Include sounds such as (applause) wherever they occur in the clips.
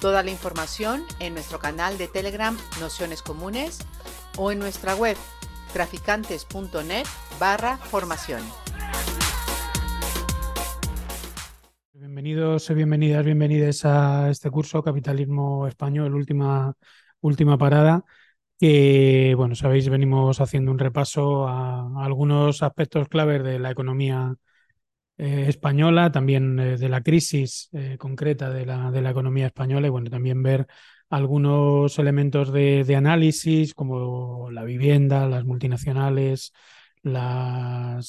Toda la información en nuestro canal de Telegram Nociones Comunes o en nuestra web traficantes.net barra formación. Bienvenidos bienvenidas, bienvenidas a este curso Capitalismo Español, última, última parada, que, bueno, sabéis, venimos haciendo un repaso a, algunos aspectos claves de la economía eh, española, también eh, de la crisis eh, concreta de la, de la economía española y, bueno, también ver algunos elementos de, de análisis como la vivienda, las multinacionales, la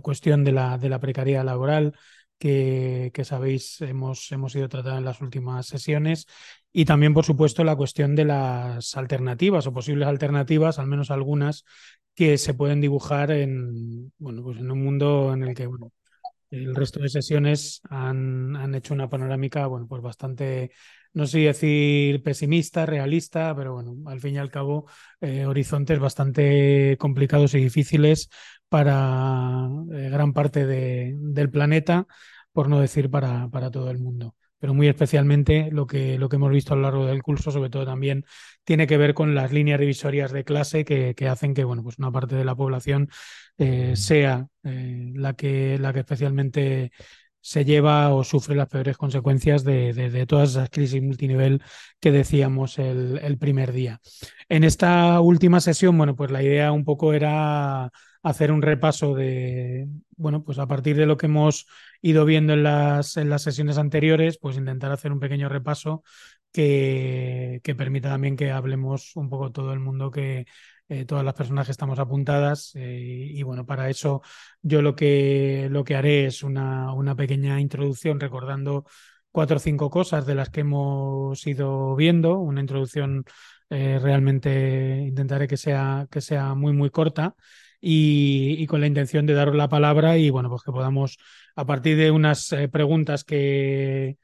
cuestión de la, de la precariedad laboral que, que, sabéis hemos, hemos ido tratando en las últimas sesiones y también, por supuesto, la cuestión de las alternativas o posibles alternativas, al menos algunas, que se pueden dibujar en, bueno, pues en un mundo en el que bueno, el resto de sesiones han, han hecho una panorámica bueno, pues bastante, no sé decir pesimista, realista, pero bueno, al fin y al cabo, eh, horizontes bastante complicados y difíciles para eh, gran parte de, del planeta, por no decir para, para todo el mundo pero muy especialmente lo que, lo que hemos visto a lo largo del curso, sobre todo también tiene que ver con las líneas divisorias de clase que, que hacen que bueno, pues una parte de la población eh, sea eh, la, que, la que especialmente se lleva o sufre las peores consecuencias de, de, todas esas crisis multinivel que decíamos el, el, primer día. En esta última sesión, bueno, pues la idea un poco era hacer un repaso de, bueno, pues a partir de lo que hemos ido viendo en las, en las sesiones anteriores, pues intentar hacer un pequeño repaso que, que permita también que hablemos un poco todo el mundo que, eh, todas las personas que estamos apuntadas. Eh, y bueno, para eso yo lo que, lo que haré es una, una pequeña introducción recordando cuatro o cinco cosas de las que hemos ido viendo, una introducción eh, realmente intentaré que sea, que sea muy, muy corta y, y, con la intención de daros la palabra y bueno, pues que podamos, a partir de unas eh, preguntas que,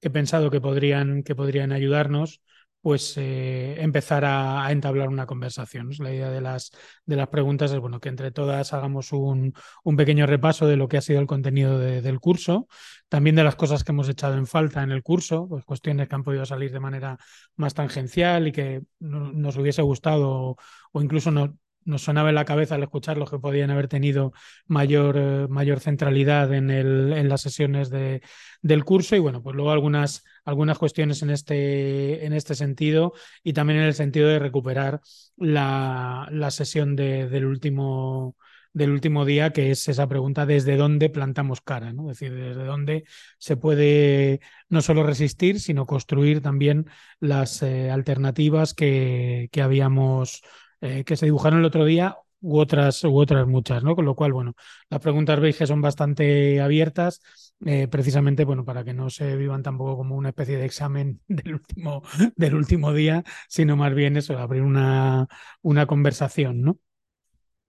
he pensado que podrían, que podrían ayudarnos, pues eh, empezar a, entablar una conversación. La idea de las, de las preguntas es bueno, que entre todas hagamos un, un pequeño repaso de lo que ha sido el contenido de, del curso, también de las cosas que hemos echado en falta en el curso, pues cuestiones que han podido salir de manera más tangencial y que no, nos hubiese gustado o incluso no, nos sonaba en la cabeza al escucharlos que podían haber tenido mayor, eh, mayor centralidad en, el, en las sesiones de, del curso y bueno, pues luego algunas, algunas cuestiones en este, en este sentido y también en el sentido de recuperar la, la sesión de, del último del último día, que es esa pregunta desde dónde plantamos cara, ¿no? Es decir, desde dónde se puede no solo resistir, sino construir también las eh, alternativas que, que habíamos eh, que se dibujaron el otro día u otras, u otras muchas, ¿no? Con lo cual, bueno, las preguntas veis que son bastante abiertas, eh, precisamente, bueno, para que no se vivan tampoco como una especie de examen (laughs) del último, del último día, sino más bien eso, abrir una, una conversación, ¿no?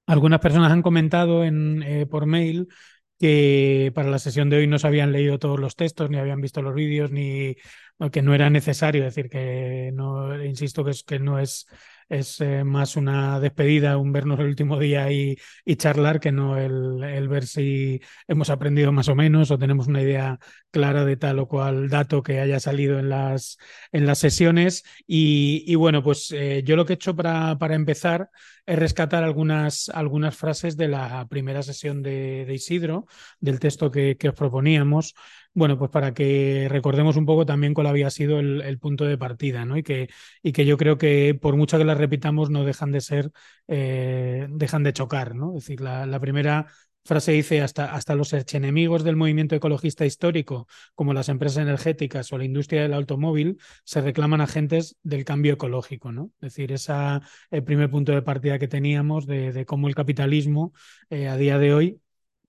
Algunas personas han comentado en, eh, por mail que para la sesión de hoy no se habían leído todos los textos, ni habían visto los vídeos, ni que no era necesario, es decir, que no, insisto que, es, que no es es eh, más una despedida, un vernos el último día y, y charlar, que no el, el, ver si hemos aprendido más o menos o tenemos una idea clara de tal o cual dato que haya salido en las, en las sesiones. Y, y bueno, pues eh, yo lo que he hecho para, para empezar es rescatar algunas, algunas frases de la primera sesión de, de Isidro, del texto que, que os proponíamos bueno, pues para que recordemos un poco también cuál había sido el, punto de partida, ¿no? Y que, y que yo creo que por mucho que las repitamos no dejan de ser, eh, dejan de chocar, ¿no? Es decir, la, primera frase dice hasta, hasta los enemigos del movimiento ecologista histórico, como las empresas energéticas o la industria del automóvil, se reclaman agentes del cambio ecológico, ¿no? Es decir, ese primer punto de partida que teníamos de, de cómo el capitalismo eh, a día de hoy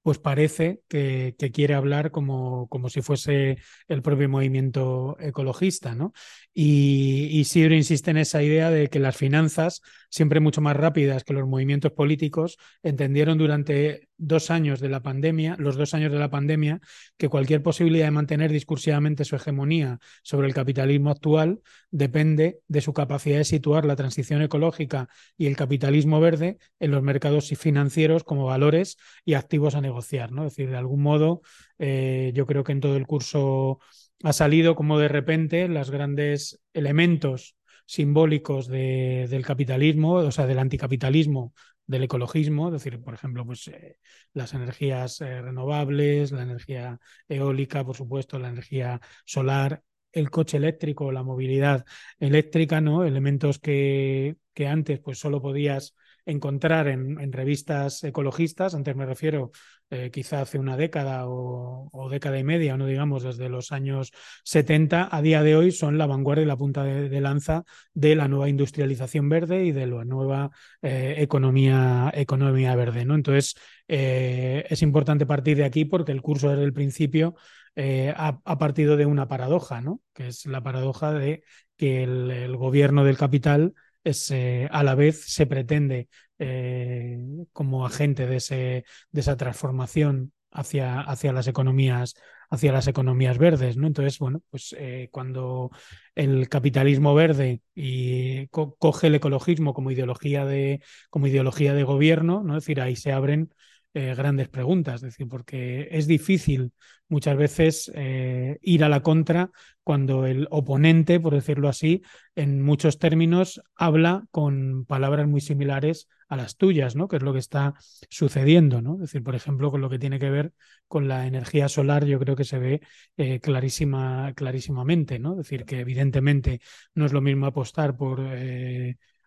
pues parece que, que quiere hablar como, como, si fuese el propio movimiento ecologista, ¿no? Y, y insiste en esa idea de que las finanzas, siempre mucho más rápidas que los movimientos políticos, entendieron durante dos años de la pandemia, los dos años de la pandemia, que cualquier posibilidad de mantener discursivamente su hegemonía sobre el capitalismo actual depende de su capacidad de situar la transición ecológica y el capitalismo verde en los mercados financieros como valores y activos a negociar. ¿no? Es decir, de algún modo, eh, yo creo que en todo el curso ha salido como de repente los grandes elementos simbólicos de, del capitalismo, o sea, del anticapitalismo, del ecologismo, es decir, por ejemplo, pues eh, las energías eh, renovables, la energía eólica, por supuesto, la energía solar, el coche eléctrico, la movilidad eléctrica, ¿no? Elementos que, que antes pues solo podías encontrar en, revistas ecologistas, antes me refiero eh, quizá hace una década o, década y media, no digamos desde los años 70, a día de hoy son la vanguardia y la punta de, lanza de la nueva industrialización verde y de la nueva eh, economía, economía verde. ¿no? Entonces, eh, es importante partir de aquí porque el curso desde el principio ha, partido de una paradoja, ¿no? que es la paradoja de que el gobierno del capital es, eh, a la vez se pretende eh, como agente de, ese, de esa transformación hacia, hacia, las economías hacia las economías verdes, ¿no? Entonces, bueno, pues eh, cuando el capitalismo verde y co coge el ecologismo como ideología de como ideología de gobierno, ¿no? Es decir, ahí se abren eh, grandes preguntas, es decir, porque es difícil muchas veces eh, ir a la contra cuando el oponente, por decirlo así, en muchos términos habla con palabras muy similares a las tuyas, ¿no? Que es lo que está sucediendo, ¿no? Es decir, por ejemplo, con lo que tiene que ver con la energía solar, yo creo que se ve eh, clarísima, clarísimamente, ¿no? Es decir, que evidentemente no es lo mismo apostar por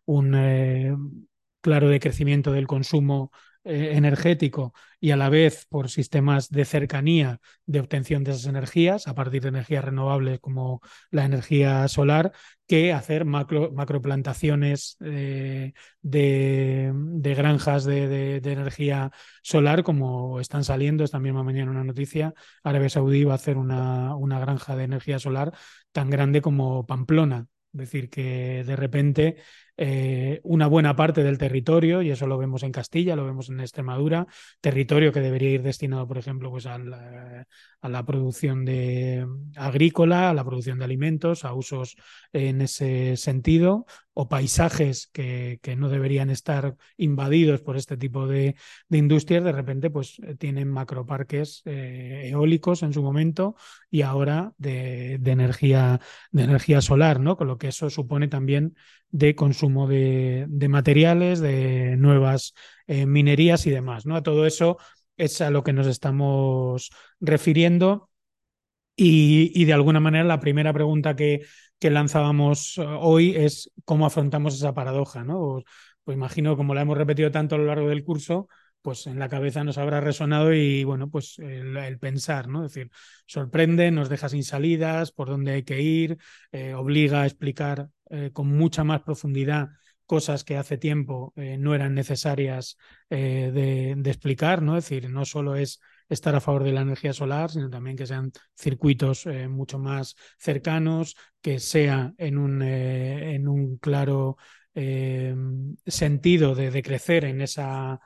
un claro decrecimiento del consumo eh, energético y a la vez por sistemas de cercanía de obtención de esas energías a partir de energías renovables como la energía solar que hacer macro, macroplantaciones eh, de, de, granjas de, de, energía solar como están saliendo. Esta misma mañana una noticia Arabia Saudí va a hacer una, una granja de energía solar tan grande como Pamplona. Es decir, que de repente eh, una buena parte del territorio, y eso lo vemos en Castilla, lo vemos en Extremadura, territorio que debería ir destinado, por ejemplo, pues a la, a la producción de agrícola, a la producción de alimentos, a usos en ese sentido, o paisajes que, que no deberían estar invadidos por este tipo de, de industrias, de repente pues tienen macroparques eh, eólicos en su momento y ahora de, de, energía, de energía solar, ¿no? Con lo que eso supone también de consumo de, de materiales, de nuevas eh, minerías y demás, ¿no? A todo eso es a lo que nos estamos refiriendo. Y, de alguna manera la primera pregunta que, lanzábamos hoy es cómo afrontamos esa paradoja, ¿no? Pues imagino, como la hemos repetido tanto a lo largo del curso, pues en la cabeza nos habrá resonado y bueno, pues el, el, pensar, ¿no? Es decir, sorprende, nos deja sin salidas, por dónde hay que ir, eh, obliga a explicar eh, con mucha más profundidad cosas que hace tiempo eh, no eran necesarias eh, de, explicar, ¿no? Es decir, no solo es estar a favor de la energía solar, sino también que sean circuitos mucho más cercanos, que sea en un, en un claro sentido de, de, crecer en esa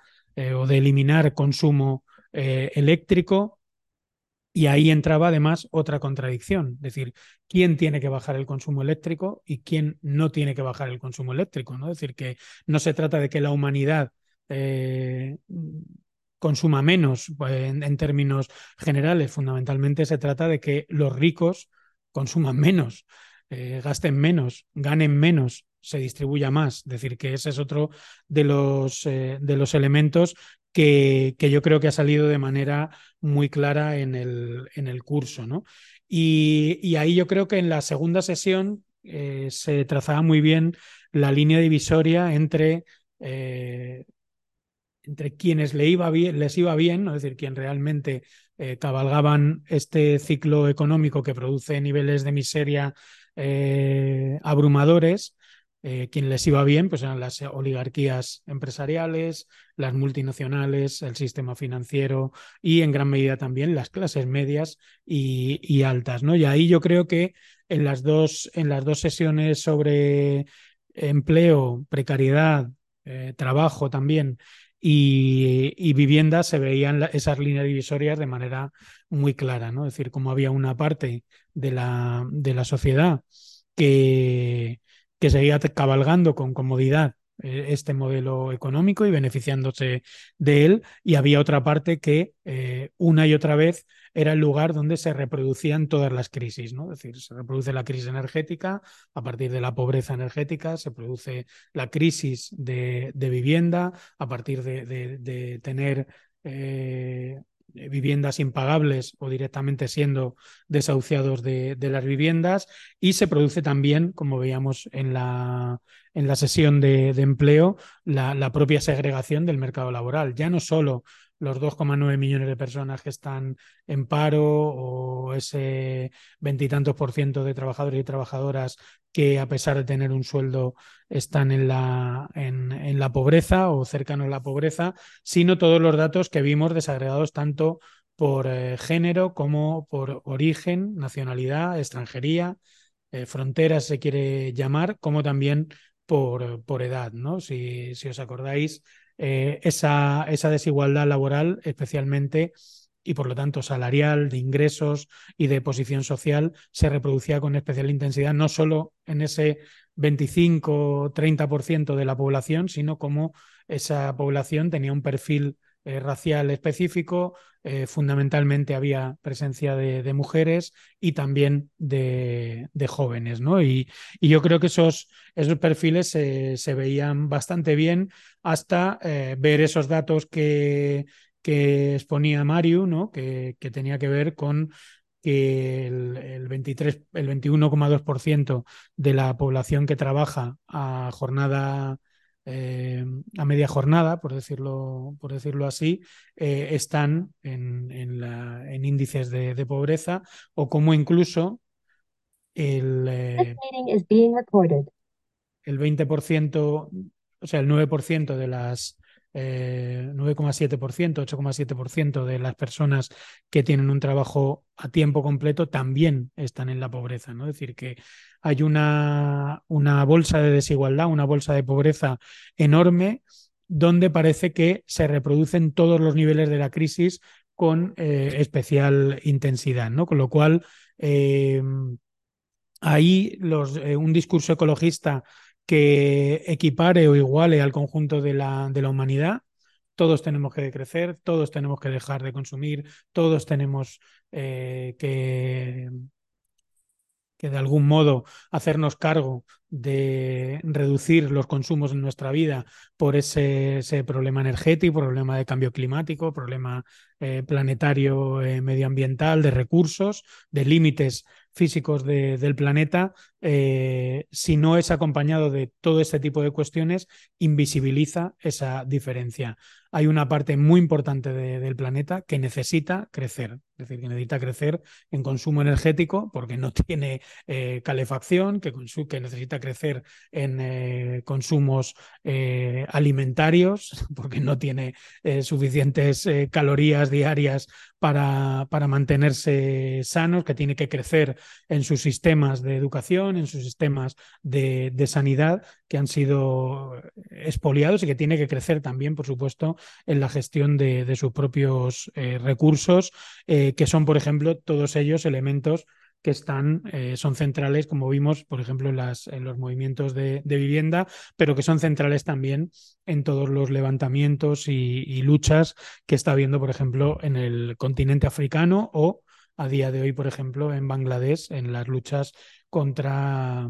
o de eliminar consumo eléctrico, y ahí entraba además otra contradicción, es decir, quién tiene que bajar el consumo eléctrico y quién no tiene que bajar el consumo eléctrico. ¿no? Es decir, que no se trata de que la humanidad eh, consuma menos pues, en, términos generales, fundamentalmente se trata de que los ricos consuman menos, eh, gasten menos, ganen menos, se distribuya más. Es decir, que ese es otro de los, eh, de los elementos que, que, yo creo que ha salido de manera muy clara en el, en el curso. ¿no? Y, y, ahí yo creo que en la segunda sesión eh, se trazaba muy bien la línea divisoria entre, eh, entre quienes le iba bien, les iba bien, ¿no? es decir, quien realmente cabalgaban este ciclo económico que produce niveles de miseria abrumadores eh, quien les iba bien pues eran las oligarquías empresariales, las multinacionales, el sistema financiero y en gran medida también las clases medias y, altas. ¿no? Y ahí yo creo que en las dos, en las dos sesiones sobre empleo, precariedad, eh, trabajo también y, y, vivienda se veían esas líneas divisorias de manera muy clara, ¿no? Es decir, como había una parte de la, de la sociedad que, que seguía cabalgando con comodidad eh, este modelo económico y beneficiándose de él, y había otra parte que eh, una y otra vez era el lugar donde se reproducían todas las crisis, ¿no? Es decir, se reproduce la crisis energética, a partir de la pobreza energética, se produce la crisis de, de vivienda, a partir de, de, tener eh, viviendas impagables o directamente siendo desahuciados de, las viviendas y se produce también, como veíamos en la, en la sesión de, empleo, la, propia segregación del mercado laboral. Ya no solo los 2,9 millones de personas que están en paro o ese veintitantos por ciento de trabajadores y trabajadoras que a pesar de tener un sueldo están en la, en, en la pobreza o cercanos a la pobreza, sino todos los datos que vimos desagregados tanto por eh, género como por origen, nacionalidad, extranjería, eh, fronteras se quiere llamar, como también por, por edad, ¿no? Si, si os acordáis, eh, esa, esa desigualdad laboral, especialmente y por lo tanto salarial, de ingresos y de posición social, se reproducía con especial intensidad, no solo en ese 25-30% de la población, sino como esa población tenía un perfil eh, racial específico, eh, fundamentalmente había presencia de, mujeres y también de, jóvenes. ¿no? Y, yo creo que esos, esos perfiles se, se veían bastante bien hasta eh, ver esos datos que, que exponía Mario, ¿no? que, que tenía que ver con que el, el 23, el 21,2% de la población que trabaja a jornada eh, a media jornada, por decirlo, por decirlo así, eh, están en, en, la, en, índices de, de, pobreza o como incluso el, eh, el 20%, o sea, el 9% de las eh, 9,7%, 8,7% de las personas que tienen un trabajo a tiempo completo también están en la pobreza. ¿no? Es decir, que hay una, una bolsa de desigualdad, una bolsa de pobreza enorme donde parece que se reproducen todos los niveles de la crisis con eh, especial intensidad, ¿no? Con lo cual, eh, ahí los, eh, un discurso ecologista que equipare o iguale al conjunto de la, de la humanidad. Todos tenemos que crecer, todos tenemos que dejar de consumir, todos tenemos que, que de algún modo hacernos cargo de reducir los consumos en nuestra vida por ese, ese problema energético, problema de cambio climático, problema eh, planetario, eh, medioambiental, de recursos, de límites físicos de, del planeta, eh, si no es acompañado de todo este tipo de cuestiones, invisibiliza esa diferencia. Hay una parte muy importante de, del planeta que necesita crecer, es decir, que necesita crecer en consumo energético porque no (laughs) tiene eh, calefacción, que, necesita crecer en eh, consumos alimentarios (laughs) porque no tiene suficientes calorías diarias para mantenerse sanos, que tiene que crecer en sus sistemas de educación, en sus sistemas de, sanidad que han sido expoliados y que tiene que crecer también, por supuesto, en la gestión de, sus propios eh, recursos, eh, que son, por ejemplo, todos ellos elementos que están, eh, son centrales, como vimos, por ejemplo, en, los movimientos de, de, vivienda, pero que son centrales también en todos los levantamientos y, y, luchas que está habiendo, por ejemplo, en el continente africano o a día de hoy, por ejemplo, en Bangladesh, en las luchas contra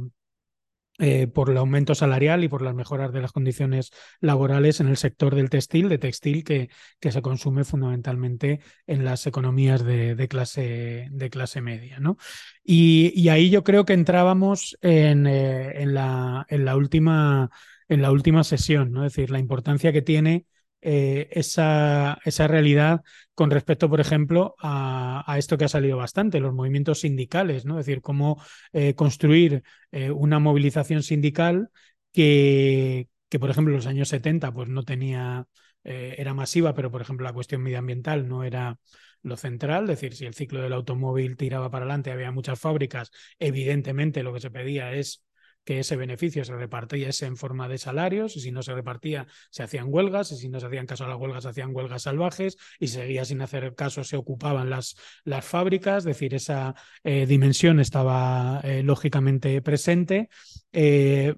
eh, por el aumento salarial y por las mejoras de las condiciones laborales en el sector del textil, de textil que, que se consume fundamentalmente en las economías de, de clase, de clase media. ¿no? Y, y, ahí yo creo que entrábamos en, eh, en, la, en, la, última, en la última sesión, ¿no? es decir, la importancia que tiene eh, esa, esa, realidad con respecto, por ejemplo, a, a, esto que ha salido bastante, los movimientos sindicales, ¿no? Es decir, cómo eh, construir eh, una movilización sindical que, que por ejemplo, en los años 70 pues no tenía, era masiva, pero por ejemplo la cuestión medioambiental no era lo central, es decir, si el ciclo del automóvil tiraba para adelante, había muchas fábricas, evidentemente lo que se pedía es que ese beneficio se repartiese en forma de salarios y si no se repartía se hacían huelgas y si no se hacían caso a las huelgas se hacían huelgas salvajes y seguía sin hacer caso se ocupaban las, las fábricas, es decir, esa eh, dimensión estaba eh, lógicamente presente. Eh,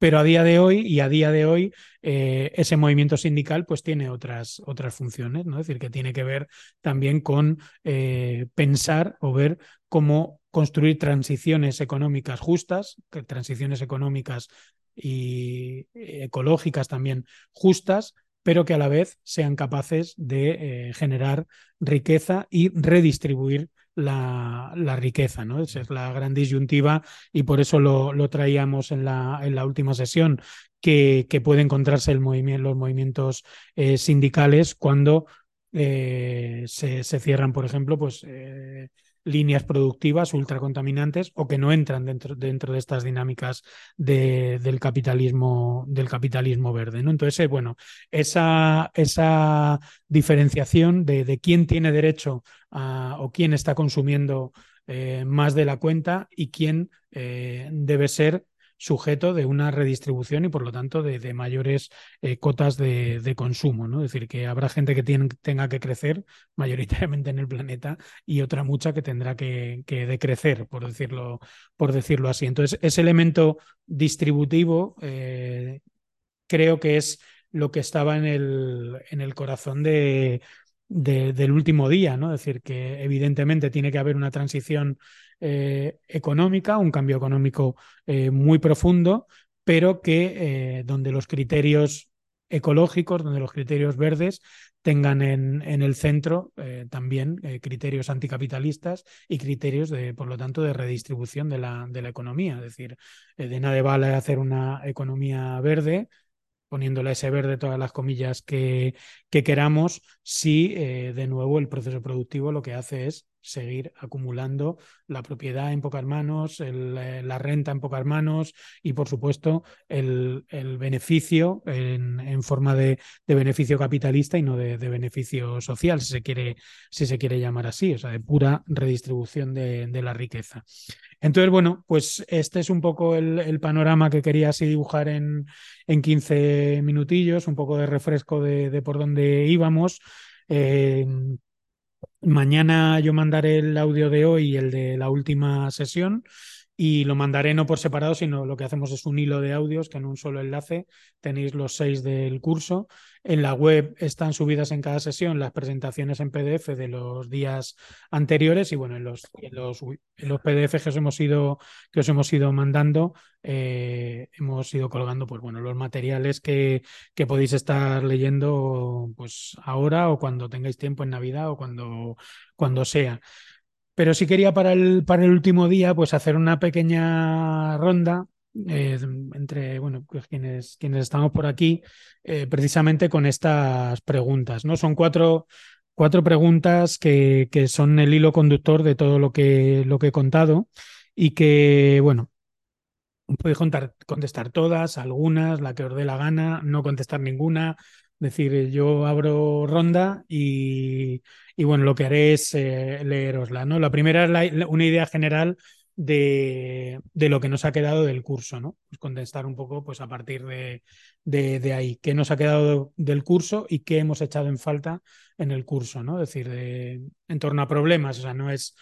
pero a día de hoy y a día de hoy ese movimiento sindical pues tiene otras, otras funciones, ¿no? Es decir, que tiene que ver también con pensar o ver cómo construir transiciones económicas justas, transiciones económicas y ecológicas también justas, pero que a la vez sean capaces de eh, generar riqueza y redistribuir la, riqueza, ¿no? Esa es la gran disyuntiva y por eso lo, traíamos en la, en la, última sesión, que, puede encontrarse el los movimientos eh, sindicales cuando eh, se, cierran, por ejemplo, pues eh, líneas productivas ultracontaminantes o que no entran dentro, dentro de estas dinámicas de, del capitalismo del capitalismo verde. ¿no? Entonces, bueno, esa, esa diferenciación de, quién tiene derecho o quién está consumiendo eh, más de la cuenta y quién eh, debe ser sujeto de una redistribución y por lo tanto de, mayores eh, cotas de, consumo. ¿no? Es decir, que habrá gente que tiene, tenga que crecer (laughs) mayoritariamente en el planeta y otra mucha que tendrá que, que decrecer, por decirlo, por decirlo así. Entonces, ese elemento distributivo eh, creo que es lo que estaba en el, en el corazón de, de, del último día, ¿no? Es decir, que evidentemente tiene que haber una transición eh, económica, un cambio económico eh, muy profundo, pero que eh, donde los criterios ecológicos, donde los criterios verdes tengan en, en el centro eh, también criterios anticapitalistas y criterios, de, por lo tanto, de redistribución de la, de la economía. Es decir, de nada vale hacer una economía verde poniéndole ese verde todas las comillas que, que queramos, si eh, de nuevo el proceso productivo lo que hace es seguir acumulando la propiedad en pocas manos, eh, la renta en pocas manos y, por supuesto, el, el beneficio en, en forma de, de, beneficio capitalista y no de, de, beneficio social, si se, quiere, si se quiere llamar así, o sea, de pura redistribución de, de la riqueza. Entonces, bueno, pues este es un poco el, el panorama que quería así dibujar en, en 15 minutillos, un poco de refresco de, de por dónde íbamos. Eh, Mañana yo mandaré el audio de hoy y el de la última sesión y lo mandaré no por separado, sino lo que hacemos es un hilo de audios que en un solo enlace tenéis los seis del curso. En la web están subidas en cada sesión las presentaciones en PDF de los días anteriores y bueno, en los, en los, en los PDF que os hemos ido, que os hemos ido mandando, eh, hemos ido colgando pues bueno, los materiales que, que podéis estar leyendo pues ahora o cuando tengáis tiempo en Navidad o cuando, cuando sea. Pero sí quería para el, para el último día pues hacer una pequeña ronda eh, entre bueno, pues quienes, quienes estamos por aquí eh, precisamente con estas preguntas. ¿no? Son cuatro, cuatro preguntas que, que, son el hilo conductor de todo lo que, lo que he contado y que, bueno, podéis contar, contestar todas, algunas, la que os dé la gana, no contestar ninguna. Decir, yo abro ronda y, y bueno, lo que haré es eh, leerosla. ¿no? La primera es una idea general de, de, lo que nos ha quedado del curso, ¿no? Pues contestar un poco pues, a partir de, de, de, ahí, qué nos ha quedado del curso y qué hemos echado en falta en el curso, ¿no? Es decir, de, en torno a problemas, o sea, no es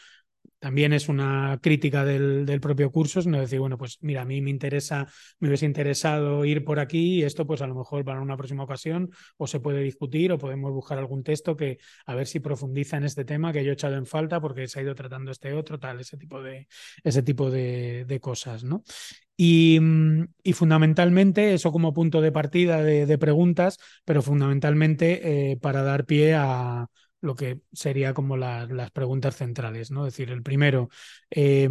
también es una crítica del, propio curso, sino decir, bueno, pues mira, a mí me interesa, me hubiese interesado ir por aquí y esto pues a lo mejor para una próxima ocasión o se puede discutir o podemos buscar algún texto que a ver si profundiza en este tema que yo he echado en falta porque se ha ido tratando este otro, tal, ese tipo de, ese tipo de, cosas, ¿no? Y, fundamentalmente, eso como punto de partida de, de preguntas, pero fundamentalmente eh, para dar pie a, lo que sería como la, las preguntas centrales, ¿no? Es decir, el primero, eh,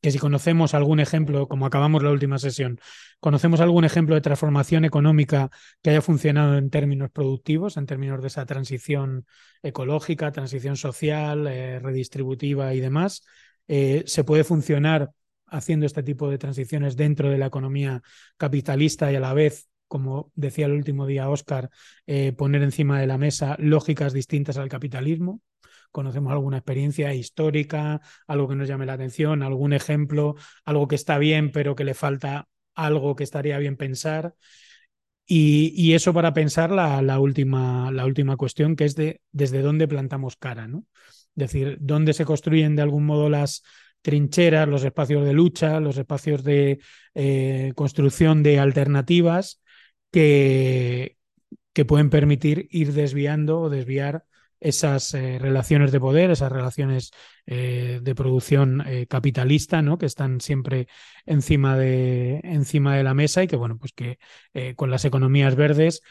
que si conocemos algún ejemplo, como acabamos la última sesión, conocemos algún ejemplo de transformación económica que haya funcionado en términos productivos, en términos de esa transición ecológica, transición social, eh, redistributiva y demás. Eh, se puede funcionar haciendo este tipo de transiciones dentro de la economía capitalista y a la vez como decía el último día Oscar, eh, poner encima de la mesa lógicas distintas al capitalismo. Conocemos alguna experiencia histórica, algo que nos llame la atención, algún ejemplo, algo que está bien, pero que le falta algo que estaría bien pensar. Y, eso para pensar la, última, la última cuestión, que es de desde dónde plantamos cara, ¿no? Es decir, dónde se construyen de algún modo las trincheras, los espacios de lucha, los espacios de eh, construcción de alternativas que, pueden permitir ir desviando o desviar esas eh, relaciones de poder, esas relaciones eh, de producción eh, capitalista, ¿no? Que están siempre encima de, encima de la mesa y que, bueno, pues que con las economías verdes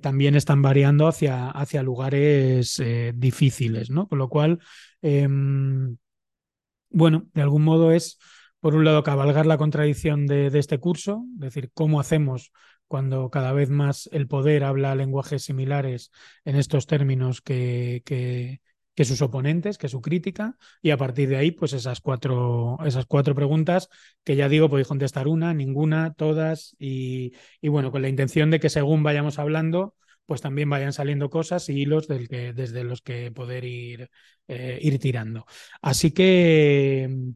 también están variando hacia, hacia lugares difíciles, ¿no? Con lo cual, em, bueno, de algún modo es, por un lado, cabalgar la contradicción de, de este curso, es decir, cómo hacemos cuando cada vez más el poder habla lenguajes similares en estos términos que, que, sus oponentes, que su crítica, y a partir de ahí, pues esas cuatro, esas cuatro preguntas que ya digo, podéis contestar una, ninguna, todas, y, y, bueno, con la intención de que según vayamos hablando, pues también vayan saliendo cosas y hilos del que, desde los que poder ir, eh, ir tirando. Así que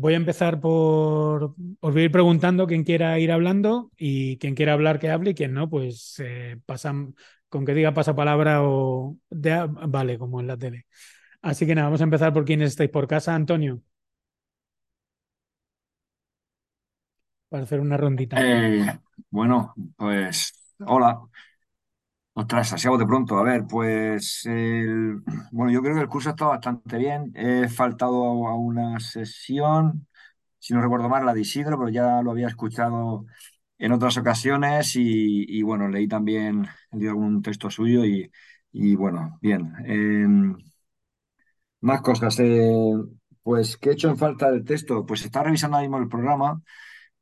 Voy a empezar por. Os voy a ir preguntando quién quiera ir hablando y quien quiera hablar que hable y quien no, pues eh, con que diga pasapalabra o. Vale, como en la tele. Así que nada, vamos a empezar por quienes estáis por casa. Antonio. Para hacer una rondita. Eh, bueno, pues hola. Ostras, así de pronto. A ver, pues bueno, yo creo que el curso está bastante bien. He faltado a una sesión, si no recuerdo mal, la de Isidro, pero ya lo había escuchado en otras ocasiones y, bueno, leí también, algún texto suyo y, bueno, bien. Em, más cosas. Eh, pues, ¿qué he hecho en falta del texto? Pues está revisando ahora mismo el programa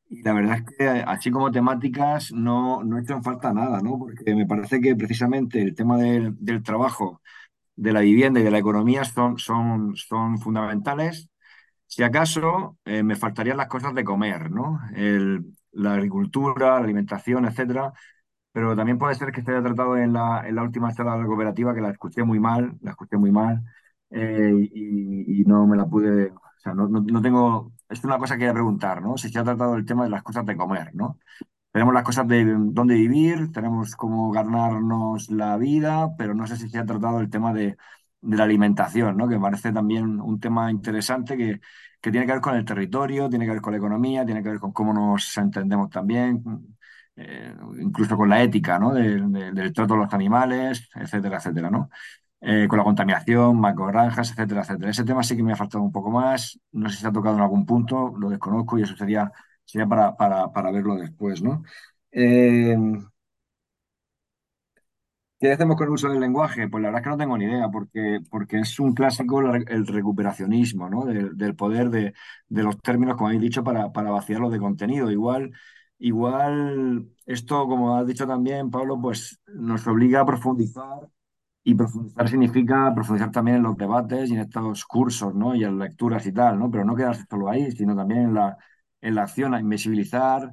y la verdad es que así como temáticas no, no en falta nada, ¿no? Porque me parece que precisamente el tema del, trabajo, de la vivienda y de la economía son, son, son fundamentales. Si acaso eh, me faltarían las cosas de comer, ¿no? la agricultura, la alimentación, etcétera. Pero también puede ser que esté tratado en la, en la última charla de la cooperativa, que la escuché muy mal, la escuché muy mal, eh, y, y, no me la pude, o sea, no, no, no tengo es una cosa que quería preguntar, ¿no? Si se ha tratado el tema de las cosas de comer, ¿no? Tenemos las cosas de dónde vivir, tenemos cómo ganarnos la vida, pero no sé si se ha tratado el tema de, la alimentación, ¿no? Que parece también un tema interesante que, tiene que ver con el territorio, tiene que ver con la economía, tiene que ver con cómo nos entendemos también, eh, incluso con la ética, ¿no? del trato de los animales, etcétera, etcétera, ¿no? Eh, con la contaminación, macrogranjas, etcétera, etcétera. Ese tema sí que me ha faltado un poco más. No sé si se ha tocado en algún punto, lo desconozco y eso sería, sería para, para, para verlo después, ¿no? Eh, ¿Qué hacemos con el uso del lenguaje? Pues la verdad es que no tengo ni idea, porque, porque es un clásico el recuperacionismo, ¿no? Del, poder de, de, los términos, como habéis dicho, para, para vaciarlos de contenido. Igual, igual esto, como has dicho también, Pablo, pues nos obliga a profundizar y profundizar significa profundizar también en los debates y en estos cursos, ¿no? Y en lecturas y tal, ¿no? Pero no quedarse solo ahí, sino también en la, en la acción, a invisibilizar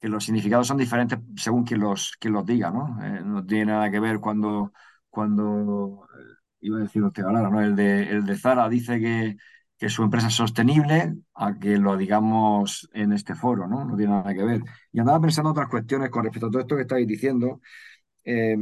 que los significados son diferentes según quien los, quien los diga, ¿no? Eh, no tiene nada que ver cuando, cuando eh, iba a decir usted ahora, ¿no? El de, el de Zara dice que, que su empresa es sostenible a que lo digamos en este foro, ¿no? No tiene nada que ver. Y andaba pensando otras cuestiones con respecto a todo esto que estáis diciendo. Eh,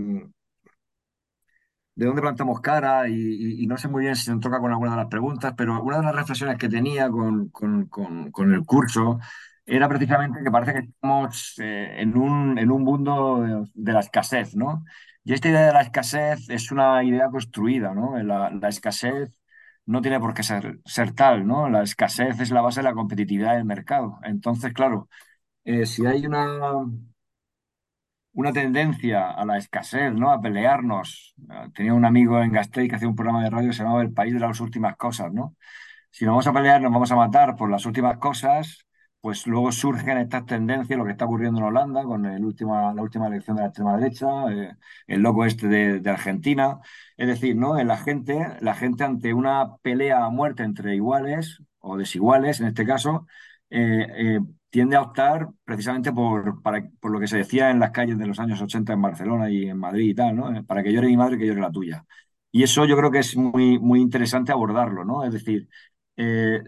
de dónde plantamos cara y, no sé muy bien si se toca con alguna de las preguntas, pero una de las reflexiones que tenía con, con, el curso era precisamente que parece que estamos eh, en, un, en un mundo de, la escasez, ¿no? Y esta idea de la escasez es una idea construida, ¿no? La, la escasez no tiene por qué ser, ser tal, ¿no? La escasez es la base de la competitividad del mercado. Entonces, claro, eh, si hay una una tendencia a la escasez, ¿no? A pelearnos. Tenía un amigo en Gasteiz que hacía un programa de radio que se llamaba El País de las Últimas Cosas, ¿no? Si nos vamos a pelear, nos vamos a matar por las últimas cosas, pues luego surgen estas tendencias, lo que está ocurriendo en Holanda con última, la última elección de la extrema derecha, eh, el loco este de, Argentina. Es decir, ¿no? En la gente, la gente ante una pelea a muerte entre iguales o desiguales, en este caso, eh, eh, tiende a optar precisamente por, para, por lo que se decía en las calles de los años 80 en Barcelona y en Madrid y tal, ¿no? Para que llore mi madre, que llore la tuya. Y eso yo creo que es muy, muy interesante abordarlo, ¿no? Es decir, eh,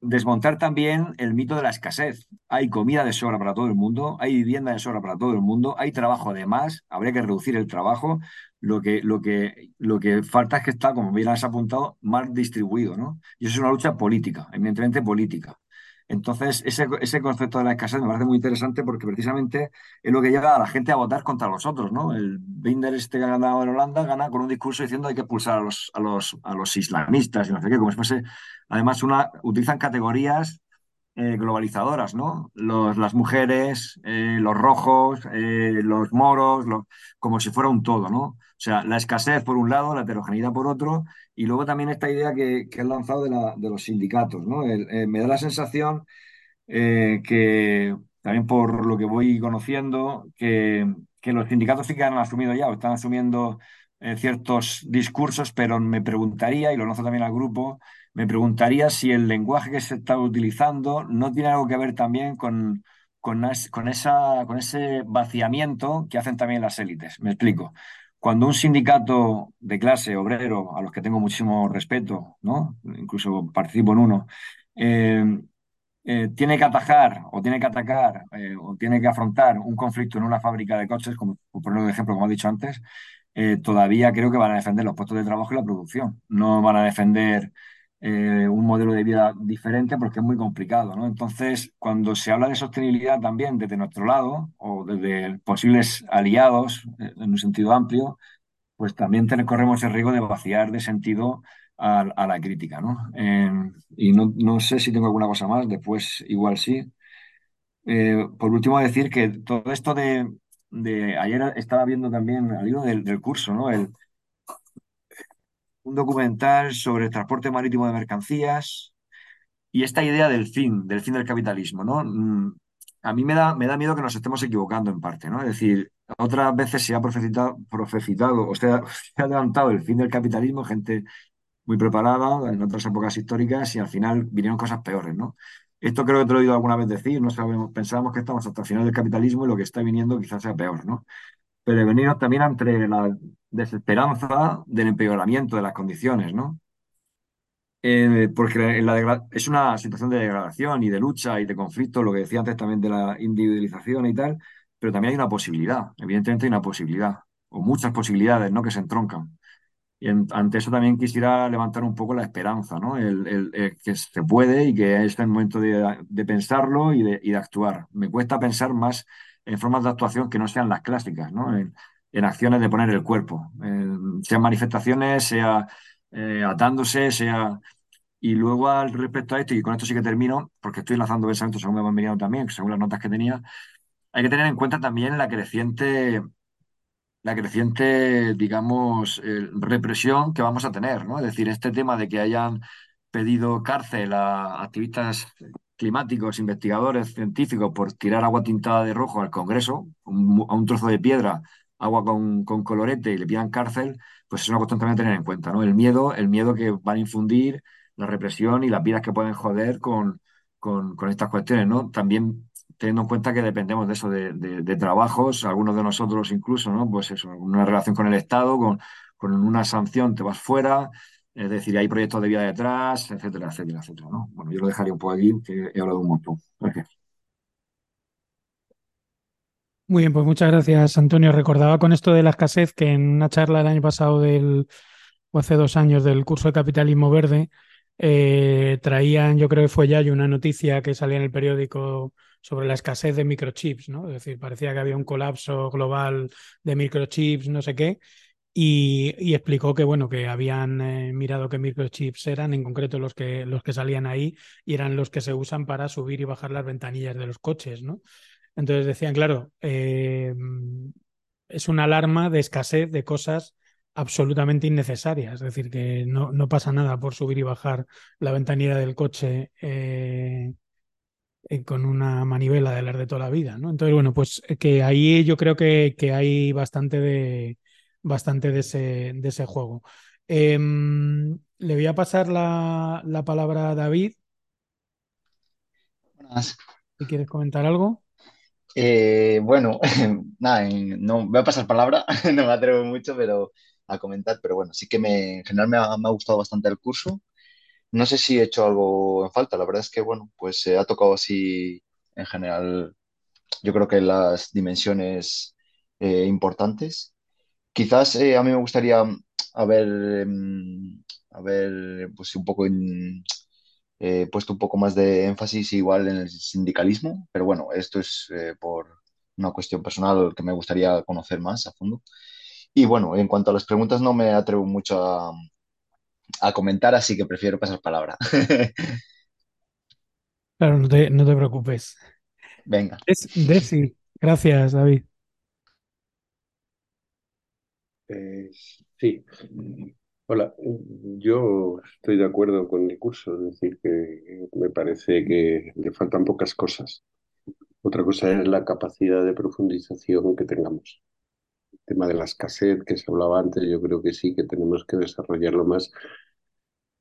desmontar también el mito de la escasez. Hay comida de sobra para todo el mundo, hay vivienda de sobra para todo el mundo, hay trabajo de más, habría que reducir el trabajo. Lo que, lo que, lo que falta es que está, como bien has apuntado, mal distribuido, ¿no? Y eso es una lucha política, evidentemente política. Entonces, ese, ese concepto de la escasez me parece muy interesante porque precisamente es lo que lleva a la gente a votar contra los otros, ¿no? El Binder este que ha ganado en Holanda gana con un discurso diciendo hay que expulsar a los, a los, a los islamistas y no sé qué, como además, una, utilizan categorías eh, globalizadoras, ¿no? Los, las mujeres, eh, los rojos, eh, los moros, como si fuera un todo, ¿no? O sea, la escasez por un lado, la heterogeneidad por otro, y luego también esta idea que, que has lanzado de, la, de, los sindicatos, ¿no? El, me da la sensación que, también por lo que voy conociendo, que, los sindicatos sí que han asumido ya, o están asumiendo ciertos discursos, pero me preguntaría, y lo lanzo también al grupo, me preguntaría si el lenguaje que se está utilizando no tiene algo que ver también con, con, esa, con ese vaciamiento que hacen también las élites. Me explico. Cuando un sindicato de clase obrero, a los que tengo muchísimo respeto, ¿no? incluso participo en uno, eh, eh, tiene que atajar o tiene que atacar eh, o tiene que afrontar un conflicto en una fábrica de coches, como por ejemplo, como he dicho antes, todavía creo que van a defender los puestos de trabajo y la producción. No van a defender eh, un modelo de vida diferente porque es muy complicado, ¿no? Entonces, cuando se habla de sostenibilidad también desde nuestro lado o desde posibles aliados eh, en un sentido amplio, pues también corremos el riesgo de vaciar de sentido a, la crítica, ¿no? Y no, sé si tengo alguna cosa más, después igual sí. Eh, por último, decir que todo esto de, ayer estaba viendo también el libro del, curso, ¿no? Un documental sobre el transporte marítimo de mercancías y esta idea del fin, del fin del capitalismo, ¿no? Mm, a mí me da, me da miedo que nos estemos equivocando en parte, ¿no? Es decir, otras veces se ha profetizado, profetizado o se ha, (laughs) se ha adelantado el fin del capitalismo, gente muy preparada en otras épocas históricas y al final vinieron cosas peores, ¿no? Esto creo que te lo he oído alguna vez decir, no sabemos, pensábamos que estamos hasta el final del capitalismo y lo que está viniendo quizás sea peor, ¿no? prevenirnos también ante la desesperanza del empeoramiento de las condiciones, ¿no? Eh, porque es una situación de degradación y de lucha y de conflicto, lo que decía antes también de la individualización y tal, pero también hay una posibilidad, evidentemente hay una posibilidad, o muchas posibilidades, ¿no? Que se entroncan. Y ante eso también quisiera levantar un poco la esperanza, ¿no? El, que se puede y que es el momento de, pensarlo y de, actuar. Me cuesta pensar más en formas de actuación que no sean las clásicas, ¿no? Acciones de poner el cuerpo, sean manifestaciones, sea eh, atándose, sea... Y luego al respecto a esto, y con esto sí que termino, porque estoy lanzando pensamientos según me han venido también, según las notas que tenía, hay que tener en cuenta también la creciente, la creciente, digamos, eh, represión que vamos a tener, ¿no? Es decir, este tema de que hayan pedido cárcel a activistas climáticos, investigadores, científicos, por tirar agua tintada de rojo al Congreso, a un trozo de piedra, agua con, con, colorete y le pidan cárcel, pues es una cuestión también a tener en cuenta, ¿no? El miedo, el miedo que van a infundir, la represión y las vidas que pueden joder con, con, estas cuestiones, ¿no? También teniendo en cuenta que dependemos de eso, de, de, de, trabajos, algunos de nosotros incluso, ¿no? Pues eso, una relación con el Estado, con, con una sanción te vas fuera, es decir, hay proyectos de vida detrás, etcétera, etcétera, etcétera. ¿no? Bueno, yo lo dejaría un poco aquí, que he hablado un montón. Gracias. Muy bien, pues muchas gracias, Antonio. Recordaba con esto de la escasez que en una charla el año pasado del, o hace dos años del curso de capitalismo verde, eh, traían, yo creo que fue ya una noticia que salía en el periódico sobre la escasez de microchips, ¿no? Es decir, parecía que había un colapso global de microchips, no sé qué, y, explicó que bueno que habían eh, mirado qué microchips eran en concreto los que los que salían ahí y eran los que se usan para subir y bajar las ventanillas de los coches no entonces decían claro eh, es una alarma de escasez de cosas absolutamente innecesarias es decir que no, no pasa nada por subir y bajar la ventanilla del coche eh, con una manivela de las de toda la vida no entonces bueno pues que ahí yo creo que, que hay bastante de bastante de ese, de ese juego. Eh, le voy a pasar la, la, palabra a David. Buenas. si quieres comentar algo. Eh, bueno, (laughs) nada, no voy a pasar palabra, (laughs) no me atrevo mucho, pero a comentar, pero bueno, sí que me, en general me ha, gustado bastante el curso. No sé si he hecho algo en falta, la verdad es que bueno, pues se ha tocado así en general, yo creo que las dimensiones eh, importantes. Quizás eh, a mí me gustaría haber, em, haber pues un poco en- eh, puesto un poco más de énfasis igual en el sindicalismo, pero bueno, esto es eh, por una cuestión personal que me gustaría conocer más a fondo. Y bueno, en cuanto a las preguntas no me atrevo mucho a, a comentar, así que prefiero pasar palabra. (laughs) Claro, no te, no te preocupes. Venga. Es Desi. Gracias, David. Eh, sí, hola, yo estoy de acuerdo con el curso, es decir, que me parece que le faltan pocas cosas. Otra cosa es la capacidad de profundización que tengamos. El tema de la escasez que se hablaba antes, yo creo que sí que tenemos que desarrollarlo más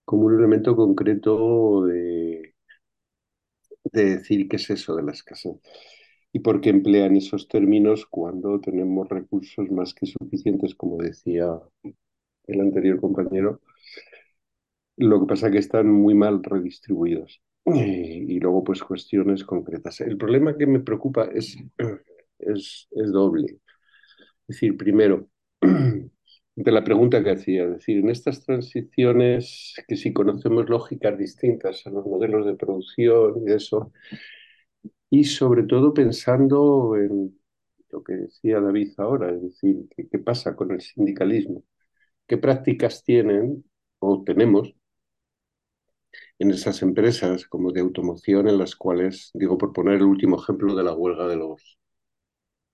como un elemento concreto de, de decir qué es eso de la escasez y por qué emplean esos términos cuando tenemos recursos más que suficientes, como decía el anterior compañero. Lo que pasa es que están muy mal redistribuidos. Y luego, pues, cuestiones concretas. El problema que me preocupa es, (clears throat) es, doble. Es decir, primero, (clears throat) de la pregunta que hacía, es decir, en estas transiciones que si conocemos lógicas distintas a los modelos de producción y eso, y sobre todo pensando en lo que decía David ahora, es decir, ¿qué, qué pasa con el sindicalismo? ¿Qué prácticas tienen o tenemos en esas empresas como de automoción en las cuales, digo, por poner el último ejemplo de la huelga de los,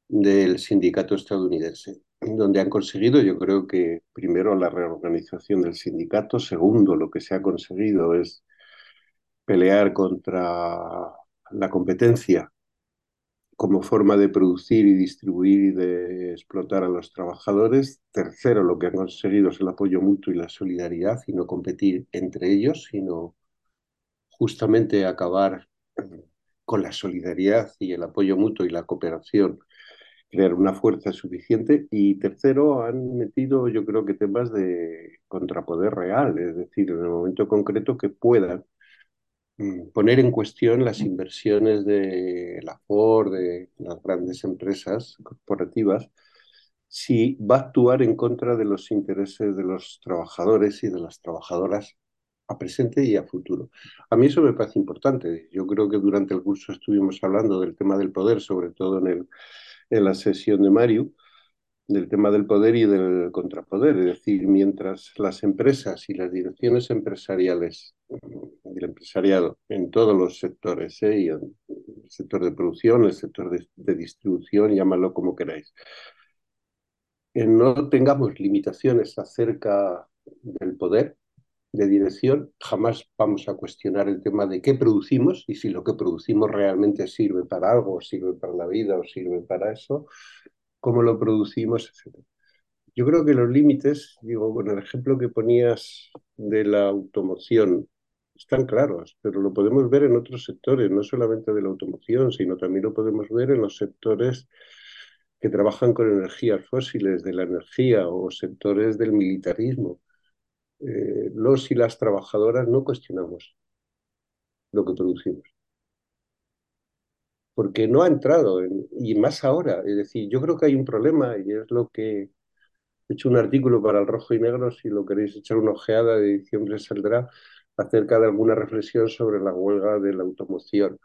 del sindicato estadounidense, donde han conseguido, yo creo que primero la reorganización del sindicato, segundo lo que se ha conseguido es pelear contra la competencia como forma de producir y distribuir y de explotar a los trabajadores. Tercero, lo que han conseguido es el apoyo mutuo y la solidaridad y no competir entre ellos, sino justamente acabar con la solidaridad y el apoyo mutuo y la cooperación, crear una fuerza suficiente. Y tercero, han metido yo creo que temas de contrapoder real, es decir, en el momento concreto que puedan poner en cuestión las inversiones de la Ford, de las grandes empresas corporativas, si va a actuar en contra de los intereses de los trabajadores y de las trabajadoras a presente y a futuro. A mí eso me parece importante. Yo creo que durante el curso estuvimos hablando del tema del poder, sobre todo en, el, en la sesión de Mario, del tema del poder y del contrapoder. Es decir, mientras las empresas y las direcciones empresariales del empresariado en todos los sectores, ¿eh? el sector de producción, el sector de, distribución, llámalo como queráis, que no tengamos limitaciones acerca del poder, de dirección, jamás vamos a cuestionar el tema de qué producimos y si lo que producimos realmente sirve para algo, sirve para la vida, o sirve para eso, cómo lo producimos, etc. Yo creo que los límites, digo, bueno, el ejemplo que ponías de la automoción están claros, pero lo podemos ver en otros sectores, no solamente de la automoción, sino también lo podemos ver en los sectores que trabajan con energías fósiles, de la energía o sectores del militarismo eh, los y las trabajadoras no cuestionamos lo que producimos. Porque no ha entrado, en, y más ahora. Es decir, yo creo que hay un problema y es lo que he hecho un artículo para el Rojo y Negro, si lo queréis echar una ojeada de diciembre saldrá, acerca de alguna reflexión sobre la huelga de la automoción.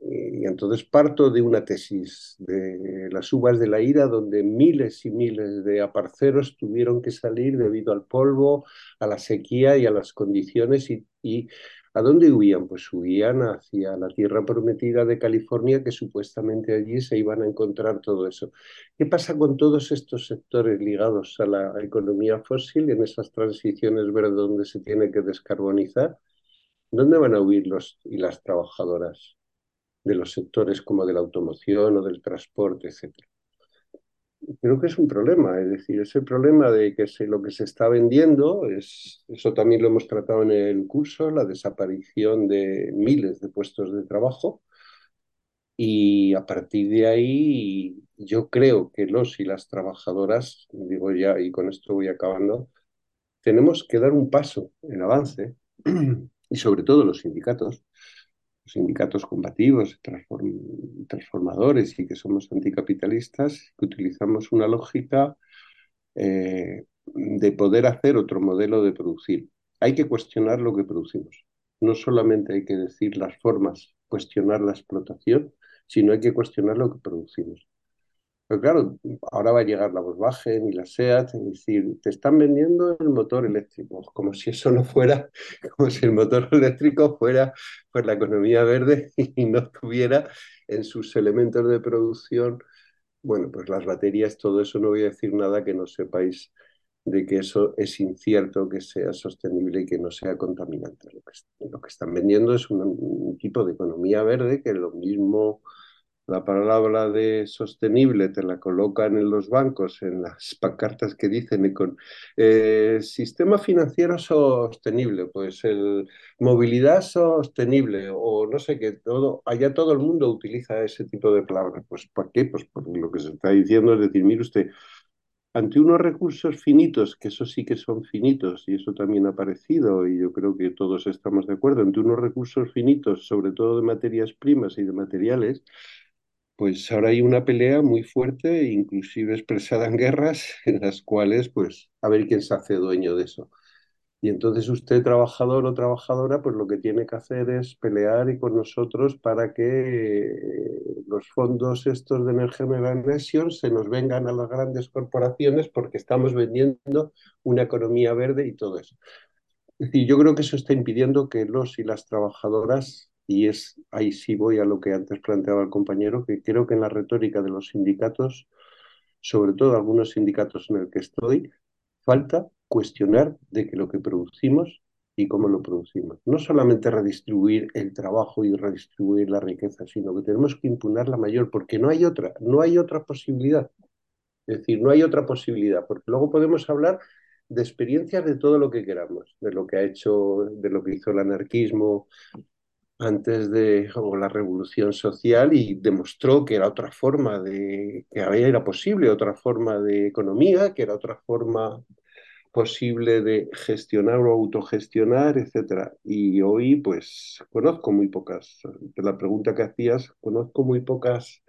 Y entonces parto de una tesis de las uvas de la ira, donde miles y miles de aparceros tuvieron que salir debido al polvo, a la sequía y a las condiciones. ¿Y, y a dónde huían? Pues huían hacia la tierra prometida de California, que supuestamente allí se iban a encontrar todo eso. ¿Qué pasa con todos estos sectores ligados a la economía fósil en esas transiciones verdes donde se tiene que descarbonizar? ¿Dónde van a huir los y las trabajadoras? de los sectores como de la automoción o del transporte, etc. Creo que es un problema, es decir, ese problema de que lo que se está vendiendo, es, eso también lo hemos tratado en el curso, la desaparición de miles de puestos de trabajo, Y a partir de ahí, yo creo que los y las trabajadoras, digo ya, y con esto voy acabando, tenemos que dar un paso en avance, (clears throat) y sobre todo los sindicatos, sindicatos combativos, transformadores y que somos anticapitalistas, que utilizamos una lógica eh, de poder hacer otro modelo de producir. Hay que cuestionar lo que producimos. No solamente hay que decir las formas, cuestionar la explotación, sino hay que cuestionar lo que producimos. Pero claro, ahora va a llegar la Volkswagen y la SEAT y decir, te están vendiendo el motor eléctrico, como si eso no fuera, (laughs) como si el motor eléctrico fuera pues, la economía verde (laughs) y no tuviera en sus elementos de producción, bueno, pues las baterías, todo eso no voy a decir nada que no sepáis de que eso es incierto, que sea sostenible y que no sea contaminante. Lo que, lo que están vendiendo es un, un, tipo de economía verde que lo mismo la palabra de sostenible te la colocan en los bancos, en las (laughs) pancartas que dicen eh, sistema financiero sostenible, pues el movilidad sostenible o no sé qué, todo, allá todo el mundo utiliza ese tipo de palabras. Pues ¿para qué? Pues porque lo que se está diciendo es decir, mire usted, ante unos recursos finitos, que eso sí que son finitos, y eso también ha aparecido, y yo creo que todos estamos de acuerdo, ante unos recursos finitos, sobre todo de materias primas y de materiales, pues ahora hay una pelea muy fuerte, inclusive expresada en guerras, (laughs) en las cuales, pues, a ver quién se hace dueño de eso. Y entonces usted, trabajador o trabajadora, pues lo que tiene que hacer es pelear y con nosotros para que los fondos estos de energía se nos vengan a las grandes corporaciones porque estamos vendiendo una economía verde y todo eso. Es decir, yo creo que eso está impidiendo que los y las trabajadoras y es ahí sí voy a lo que antes planteaba el compañero, que creo que en la retórica de los sindicatos, sobre todo algunos sindicatos en el que estoy, falta cuestionar de que lo que producimos y cómo lo producimos. No solamente redistribuir el trabajo y redistribuir la riqueza, sino que tenemos que impunar la mayor, porque no hay otra, no hay otra posibilidad. Es decir, no hay otra posibilidad, porque luego podemos hablar de experiencias de todo lo que queramos, de lo que ha hecho, de lo que hizo el anarquismo, antes de la revolución social y demostró que era otra forma de, que era posible, otra forma de economía, que era otra forma posible de gestionar o autogestionar, etcétera. Y hoy, pues, conozco muy pocas, de la pregunta que hacías, conozco muy pocas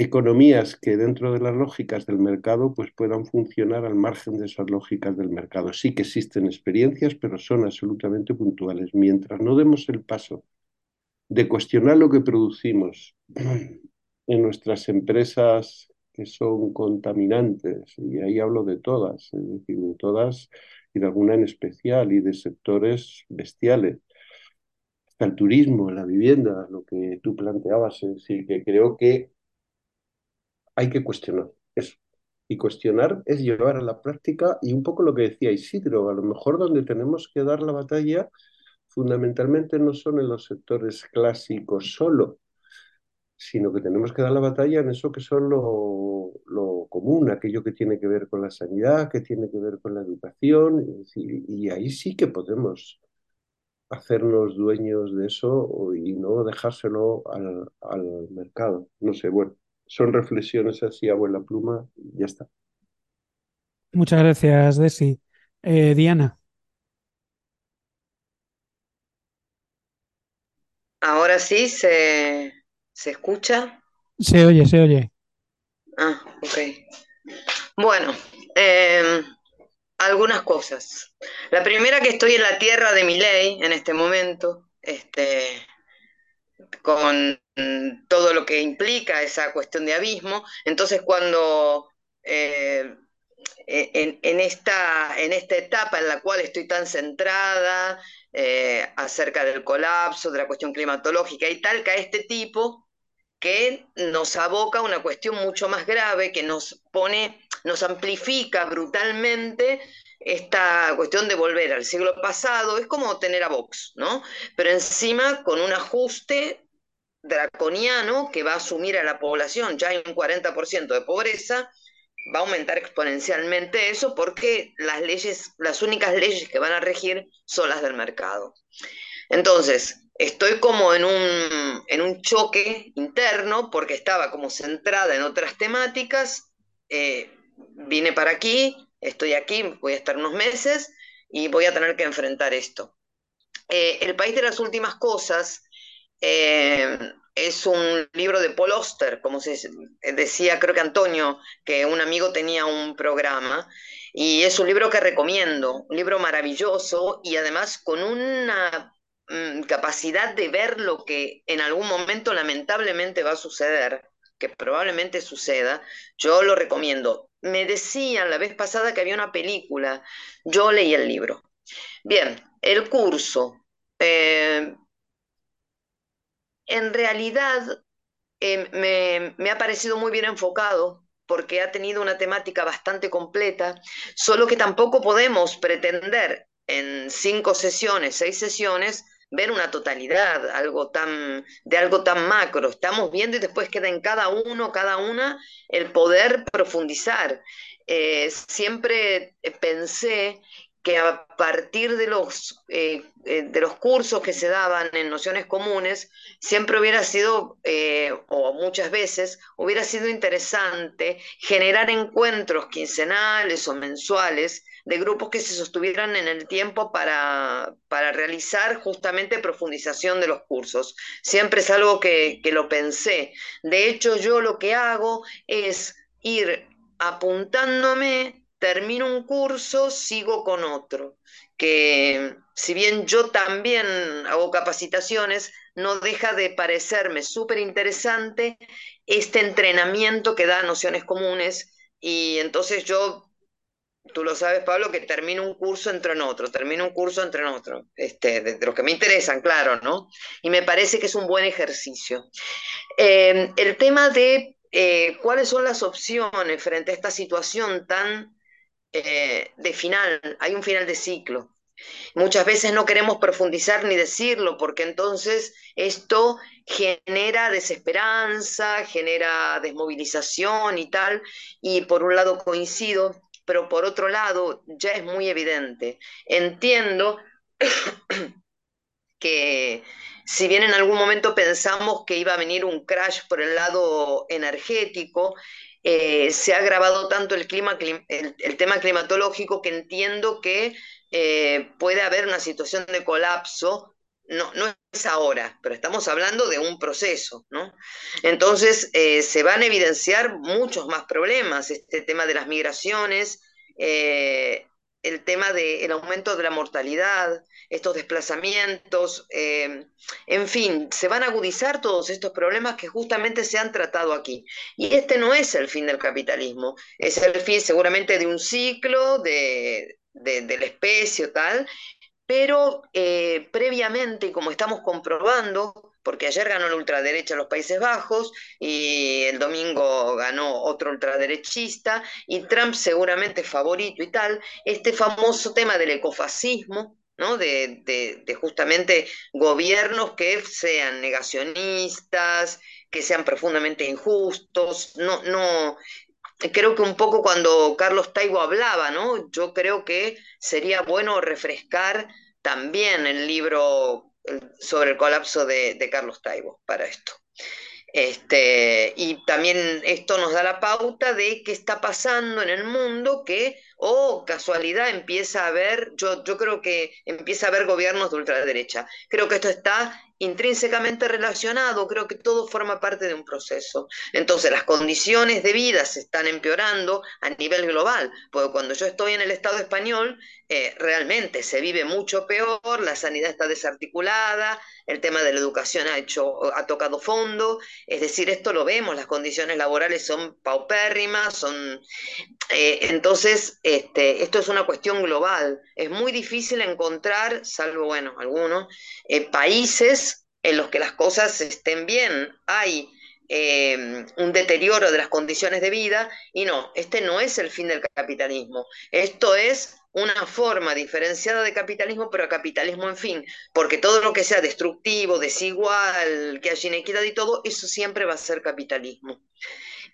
economías que dentro de las lógicas del mercado pues puedan funcionar al margen de esas lógicas del mercado. Sí que existen experiencias, pero son absolutamente puntuales. Mientras no demos el paso de cuestionar lo que producimos (clears throat) en nuestras empresas que son contaminantes, y ahí hablo de todas, es decir, de todas y de alguna en especial, y de sectores bestiales, hasta el turismo, la vivienda, lo que tú planteabas, es decir, que creo que hay que cuestionar eso. Y cuestionar es llevar a la práctica y un poco lo que decía Isidro, a lo mejor donde tenemos que dar la batalla fundamentalmente no son en los sectores clásicos solo, sino que tenemos que dar la batalla en eso que son lo, común, aquello que tiene que ver con la sanidad, que tiene que ver con la educación, y ahí sí que podemos hacernos dueños de eso y no dejárselo al, al mercado. No sé, bueno, son reflexiones así a buena pluma y ya está. Muchas gracias, Desi. Eh, Diana. Ahora sí, ¿se, ¿se escucha? Se oye, se oye. Ah, ok. Bueno, eh, algunas cosas. La primera que estoy en la tierra de mi ley en este momento, este, con todo lo que implica esa cuestión de abismo. Entonces, cuando eh, en, esta, en esta etapa en la cual estoy tan centrada eh, acerca del colapso, de la cuestión climatológica y tal, cae este tipo que nos aboca a una cuestión mucho más grave, que nos pone, nos amplifica brutalmente esta cuestión de volver al siglo pasado, es como tener a Vox, ¿no? Pero encima con un ajuste draconiano que va a asumir a la población, ya hay un 40% de pobreza, va a aumentar exponencialmente eso porque las leyes, las únicas leyes que van a regir son las del mercado. Entonces, estoy como en un, en un choque interno porque estaba como centrada en otras temáticas. eh, vine para aquí, estoy aquí, voy a estar unos meses y voy a tener que enfrentar esto. Eh, El país de las últimas cosas eh, es un libro de Paul Auster, como se decía, creo que Antonio, que un amigo tenía un programa, y es un libro que recomiendo, un libro maravilloso y además con una mm, capacidad de ver lo que en algún momento lamentablemente va a suceder, que probablemente suceda, yo lo recomiendo. Me decían la vez pasada que había una película, yo leí el libro. Bien, el curso. eh, en realidad eh, me, ha parecido muy bien enfocado porque ha tenido una temática bastante completa, solo que tampoco podemos pretender en cinco sesiones, seis sesiones, ver una totalidad, algo tan, de algo tan macro. Estamos viendo y después queda en cada uno, cada una, el poder profundizar. Eh, siempre pensé que a partir de los, eh, eh, de los cursos que se daban en nociones comunes, siempre hubiera sido, eh, o muchas veces, hubiera sido interesante generar encuentros quincenales o mensuales de grupos que se sostuvieran en el tiempo para, para realizar justamente profundización de los cursos. Siempre es algo que, que lo pensé. De hecho, yo lo que hago es ir apuntándome termino un curso, sigo con otro, que si bien yo también hago capacitaciones, no deja de parecerme súper interesante este entrenamiento que da nociones comunes y entonces yo, tú lo sabes Pablo, que termino un curso entre en otro, termino un curso entre en otro, este, de, de los que me interesan, claro, ¿no? Y me parece que es un buen ejercicio. Eh, el tema de eh, cuáles son las opciones frente a esta situación tan eh, de final, hay un final de ciclo. Muchas veces no queremos profundizar ni decirlo porque entonces esto genera desesperanza, genera desmovilización y tal, y por un lado coincido, pero por otro lado ya es muy evidente. Entiendo (coughs) que si bien en algún momento pensamos que iba a venir un crash por el lado energético, eh, se ha agravado tanto el, clima, el, tema climatológico que entiendo que eh, puede haber una situación de colapso. No, no es ahora, pero estamos hablando de un proceso, ¿no? Entonces eh, se van a evidenciar muchos más problemas, este tema de las migraciones, el tema del aumento de la mortalidad, estos desplazamientos, eh, en fin, se van a agudizar todos estos problemas que justamente se han tratado aquí. Y este no es el fin del capitalismo, es el fin seguramente de un ciclo, de, de, de la especie tal, pero eh, previamente, como estamos comprobando, porque ayer ganó la ultraderecha en los Países Bajos y el domingo ganó otro ultraderechista y Trump seguramente favorito y tal, este famoso tema del ecofascismo, ¿no? De, de, justamente gobiernos que sean negacionistas, que sean profundamente injustos, no, no, creo que un poco cuando Carlos Taibo hablaba, ¿no? Yo creo que sería bueno refrescar también el libro sobre el colapso de, Carlos Taibo para esto. Este, y también esto nos da la pauta de qué está pasando en el mundo que, oh, casualidad, empieza a haber, yo, yo creo que empieza a haber gobiernos de ultraderecha. Creo que esto está intrínsecamente relacionado, creo que todo forma parte de un proceso. Entonces las condiciones de vida se están empeorando a nivel global, porque cuando yo estoy en el Estado español, eh, realmente se vive mucho peor, la sanidad está desarticulada, el tema de la educación ha, hecho, ha tocado fondo, es decir, esto lo vemos, las condiciones laborales son paupérrimas, son... Eh, entonces, este, esto es una cuestión global, es muy difícil encontrar, salvo, bueno, algunos, eh, países en los que las cosas estén bien, hay eh, un deterioro de las condiciones de vida y no, este no es el fin del capitalismo, esto es una forma diferenciada de capitalismo, pero capitalismo en fin, porque todo lo que sea destructivo, desigual, que haya inequidad y todo, eso siempre va a ser capitalismo.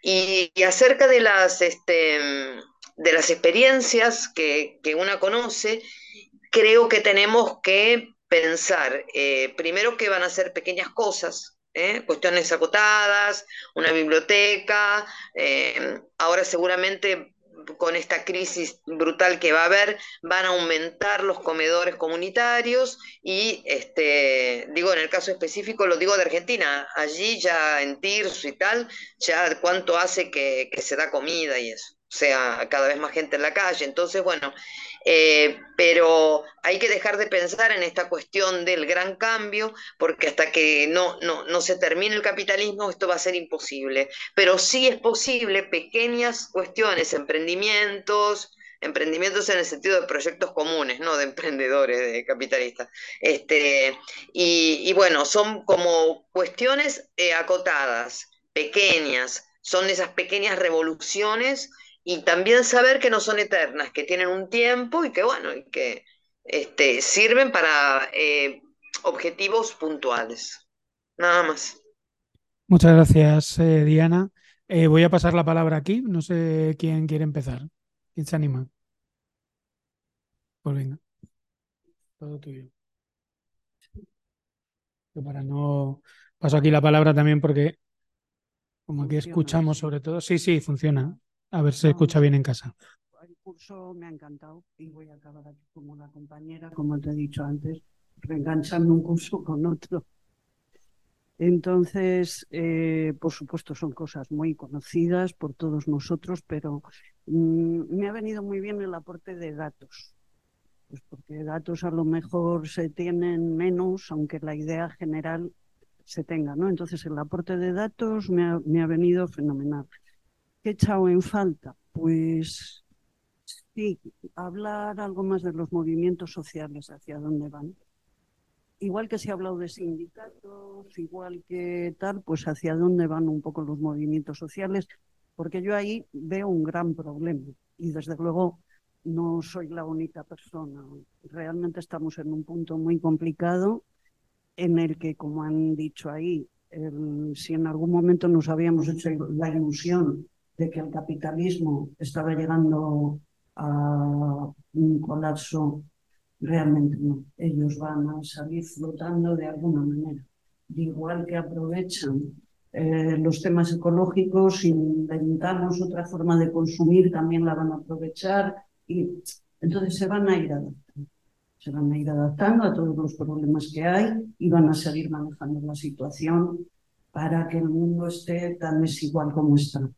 Y, y acerca de las, este, de las experiencias que, que una conoce, creo que tenemos que pensar eh, primero que van a ser pequeñas cosas, ¿eh? cuestiones acotadas, una biblioteca, eh, ahora seguramente con esta crisis brutal que va a haber, van a aumentar los comedores comunitarios y, este, digo, en el caso específico, lo digo de Argentina, allí ya en Tirso y tal, ya cuánto hace que, que se da comida y eso sea, cada vez más gente en la calle. Entonces, bueno, eh, pero hay que dejar de pensar en esta cuestión del gran cambio, porque hasta que no, no, no se termine el capitalismo, esto va a ser imposible. Pero sí es posible pequeñas cuestiones, emprendimientos, emprendimientos en el sentido de proyectos comunes, no de emprendedores, de capitalistas. Este, y, bueno, son como cuestiones eh, acotadas, pequeñas, son esas pequeñas revoluciones y también saber que no son eternas, que tienen un tiempo y que, bueno, y que este, sirven para eh, objetivos puntuales. Nada más. Muchas gracias, eh, Diana. Eh, voy a pasar la palabra aquí. No sé quién quiere empezar. ¿Quién se anima? Pues venga. Todo tuyo. para no. Paso aquí la palabra también porque, como aquí escuchamos sobre todo. Sí, sí, funciona. A ver si se escucha bien en casa. El curso me ha encantado y voy a acabar aquí como la compañera, como te he dicho antes, reenganchando un curso con otro. Entonces, eh, por supuesto, son cosas muy conocidas por todos nosotros, pero mm, me ha venido muy bien el aporte de datos. Pues porque datos a lo mejor se tienen menos, aunque la idea general se tenga, ¿no? Entonces, el aporte de datos me me ha venido fenomenal. ¿Qué he echado en falta? Pues sí, hablar algo más de los movimientos sociales, hacia dónde van. Igual que se ha hablado de sindicatos, igual que tal, pues hacia dónde van un poco los movimientos sociales, porque yo ahí veo un gran problema y desde luego no soy la única persona. Realmente estamos en un punto muy complicado en el que, como han dicho ahí, si en algún momento nos habíamos hecho la ilusión de que el capitalismo estaba llegando a un colapso, realmente no. Ellos van a salir flotando de alguna manera. De igual que aprovechan eh, los temas ecológicos, inventamos otra forma de consumir, también la van a aprovechar y entonces se van a ir adaptando. Se van a ir adaptando a todos los problemas que hay y van a seguir manejando la situación para que el mundo esté tan desigual como está.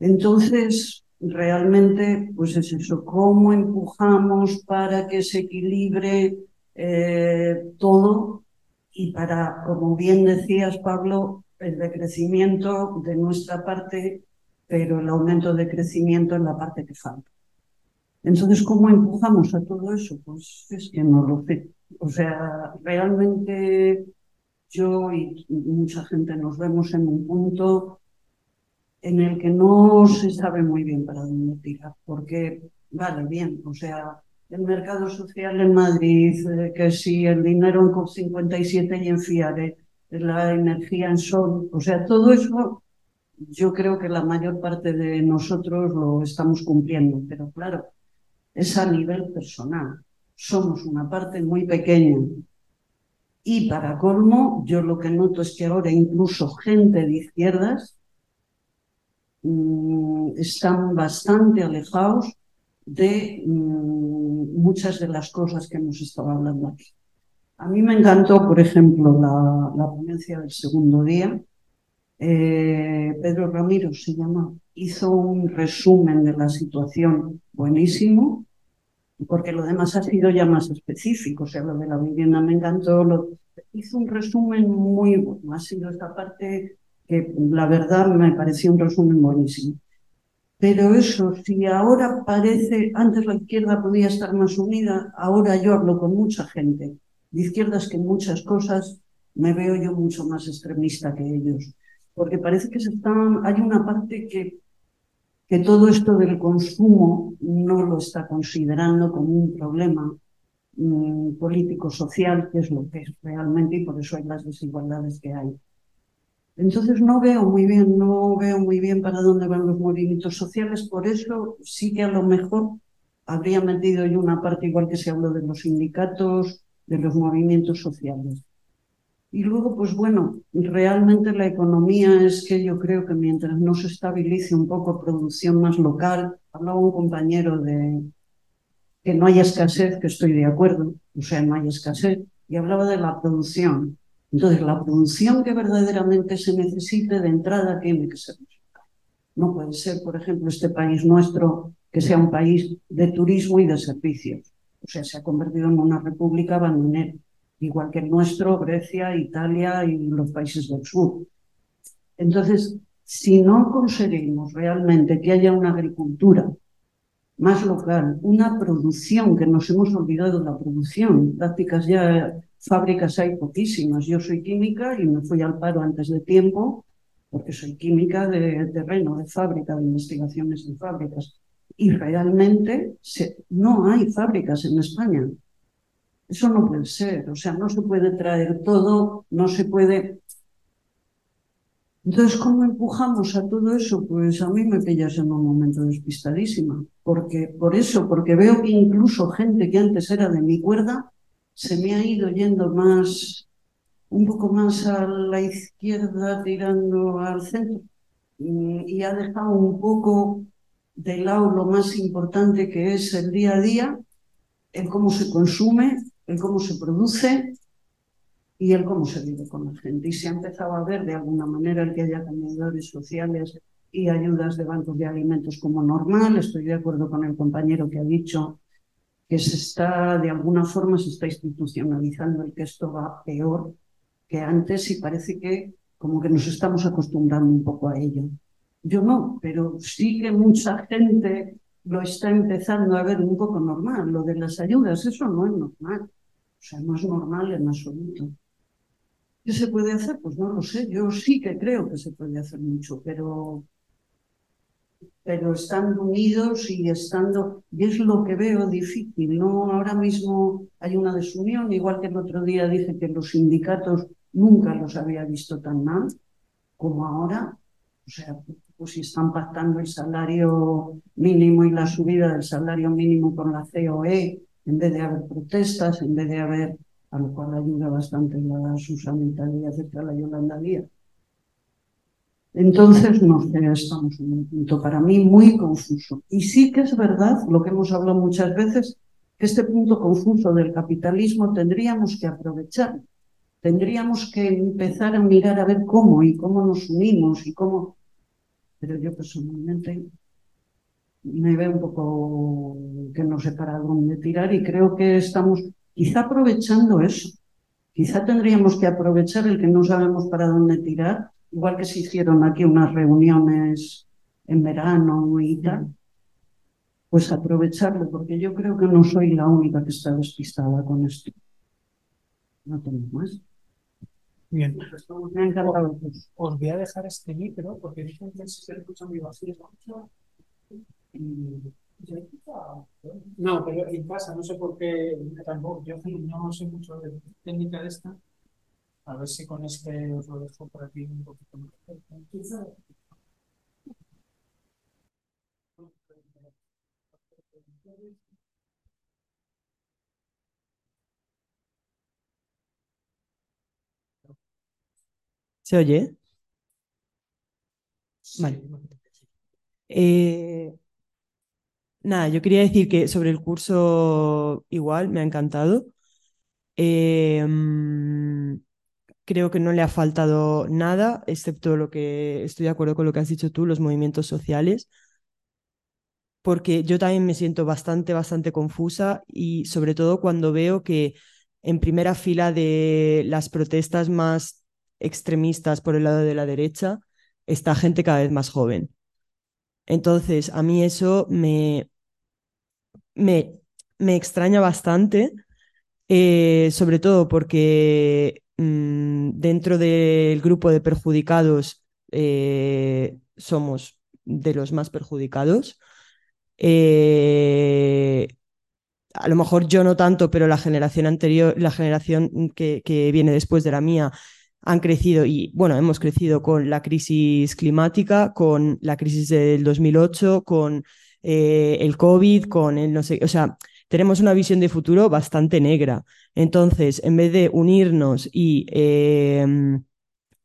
Entonces, realmente, pues es eso, cómo empujamos para que se equilibre eh, todo y para, como bien decías, Pablo, el decrecimiento de nuestra parte, pero el aumento de crecimiento en la parte que falta. Entonces, ¿cómo empujamos a todo eso? Pues es que no lo sé. O sea, realmente yo y mucha gente nos vemos en un punto en el que no se sabe muy bien para dónde tirar, porque, vale, bien, o sea, el mercado social en Madrid, eh, que si el dinero en COP57 y en FIARE, la energía en sol, o sea, todo eso yo creo que la mayor parte de nosotros lo estamos cumpliendo, pero claro, es a nivel personal. Somos una parte muy pequeña. Y para colmo, yo lo que noto es que ahora incluso gente de izquierdas están bastante alejados de mm, muchas de las cosas que hemos estado hablando aquí. A mí me encantó, por ejemplo, la, la ponencia del segundo día. Eh, Pedro Ramiro se llama, hizo un resumen de la situación buenísimo, porque lo demás ha sido ya más específico, o sea, lo de la vivienda me encantó, lo, hizo un resumen muy bueno, ha sido esta parte que la verdad me pareció un resumen buenísimo. Pero eso, si ahora parece, antes la izquierda podía estar más unida, ahora yo hablo con mucha gente de izquierdas que en muchas cosas me veo yo mucho más extremista que ellos. Porque parece que se están, hay una parte que, que todo esto del consumo no lo está considerando como un problema mm, político-social, que es lo que es realmente, y por eso hay las desigualdades que hay. Entonces no veo muy bien, no veo muy bien para dónde van los movimientos sociales, por eso sí que a lo mejor habría metido yo una parte igual que se habló de los sindicatos, de los movimientos sociales. Y luego, pues bueno, realmente la economía es que yo creo que mientras no se estabilice un poco producción más local, hablaba un compañero de que no haya escasez, que estoy de acuerdo, o sea, no hay escasez, y hablaba de la producción. Entonces, la producción que verdaderamente se necesite de entrada tiene que ser No puede ser, por ejemplo, este país nuestro que sea un país de turismo y de servicios. O sea, se ha convertido en una república bandonera igual que el nuestro, Grecia, Italia y los países del sur. Entonces, si no conseguimos realmente que haya una agricultura más local, una producción, que nos hemos olvidado de la producción, prácticas ya, fábricas hay poquísimas. Yo soy química y me fui al paro antes de tiempo, porque soy química de terreno, de fábrica, de investigaciones de fábricas. Y realmente no hay fábricas en España. Eso no puede ser, o sea, no se puede traer todo, no se puede... Entonces, ¿cómo empujamos a todo eso? Pues a mí me pillas en un momento despistadísima, porque por eso, porque veo que incluso gente que antes era de mi cuerda se me ha ido yendo más, un poco más a la izquierda, tirando al centro, y, y ha dejado un poco de lado lo más importante que es el día a día, el cómo se consume el cómo se produce y el cómo se vive con la gente. Y se ha empezado a ver de alguna manera el que haya comedores sociales y ayudas de bancos de alimentos como normal. Estoy de acuerdo con el compañero que ha dicho que se está, de alguna forma, se está institucionalizando el que esto va peor que antes y parece que como que nos estamos acostumbrando un poco a ello. Yo no, pero sí que mucha gente lo está empezando a ver un poco normal. Lo de las ayudas, eso no es normal. O sea, no es normal en absoluto. ¿Qué se puede hacer? Pues no lo sé. Yo sí que creo que se puede hacer mucho, pero, pero estando unidos y estando, y es lo que veo difícil, ¿no? Ahora mismo hay una desunión, igual que el otro día dije que los sindicatos nunca los había visto tan mal como ahora. O sea, pues si están pactando el salario mínimo y la subida del salario mínimo con la COE, en vez de haber protestas, en vez de haber, a lo cual ayuda bastante la Susana Italia acerca de la Yolanda Díaz. Entonces, no sé, estamos en un punto para mí muy confuso. Y sí que es verdad, lo que hemos hablado muchas veces, que este punto confuso del capitalismo tendríamos que aprovechar. Tendríamos que empezar a mirar a ver cómo y cómo nos unimos y cómo. Pero yo personalmente me veo un poco que no sé para dónde tirar y creo que estamos quizá aprovechando eso. Quizá tendríamos que aprovechar el que no sabemos para dónde tirar, igual que se hicieron aquí unas reuniones en verano y tal, pues aprovecharlo, porque yo creo que no soy la única que está despistada con esto. No tengo más. Bien. Me ha encantado. Os voy a dejar este libro porque dicen que se escucha muy vacío. No, pero en casa, no sé por qué tampoco. Yo no sé mucho de técnica de esta. A ver si con este os lo dejo por aquí un poquito más. ¿Se oye? Vale. Eh, Nada, yo quería decir que sobre el curso igual me ha encantado. Em, creo que no le ha faltado nada, excepto lo que estoy de acuerdo con lo que has dicho tú, los movimientos sociales, porque yo también me siento bastante, bastante confusa y sobre todo cuando veo que en primera fila de las protestas más extremistas por el lado de la derecha está gente cada vez más joven. Entonces, a mí eso me, me, me extraña bastante, eh, sobre todo porque mm, dentro del grupo de perjudicados eh, somos de los más perjudicados. Eh, a lo mejor yo no tanto, pero la generación anterior, la generación que, que, viene después de la mía, han crecido y, bueno, hemos crecido con la crisis climática, con la crisis del 2008, con eh, el COVID, con el no sé, o sea, tenemos una visión de futuro bastante negra. Entonces, en vez de unirnos y em,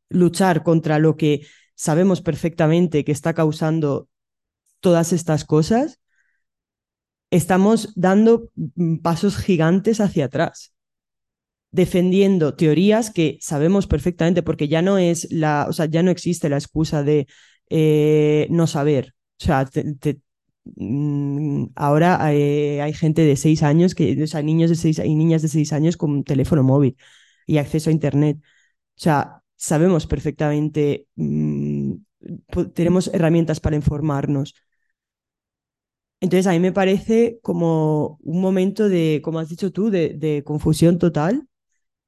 luchar contra lo que sabemos perfectamente que está causando todas estas cosas, estamos dando mm, pasos gigantes hacia atrás, defendiendo teorías que sabemos perfectamente, porque ya no es la, o sea, ya no existe la excusa de eh, no saber. O sea, mm, ahora hay, hay, gente de seis años, que, o sea, niños de seis y niñas de seis años con teléfono móvil y acceso a Internet. O sea, sabemos perfectamente, mm, tenemos herramientas para informarnos. Entonces, a mí me parece como un momento de, como has dicho tú, de confusión total,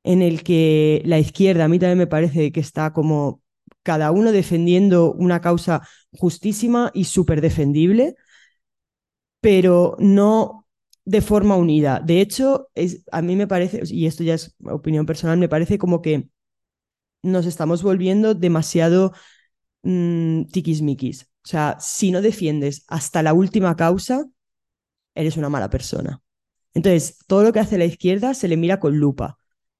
en el que la izquierda, a mí también me parece que está como cada uno defendiendo una causa justísima y súper defendible, pero no de forma unida. De hecho, es, a mí me parece, y esto ya es opinión personal, me parece como que nos estamos volviendo demasiado mmm, tiquismiquis. O sea, si no defiendes hasta la última causa, eres una mala persona. Entonces, todo lo que hace la izquierda se le mira con lupa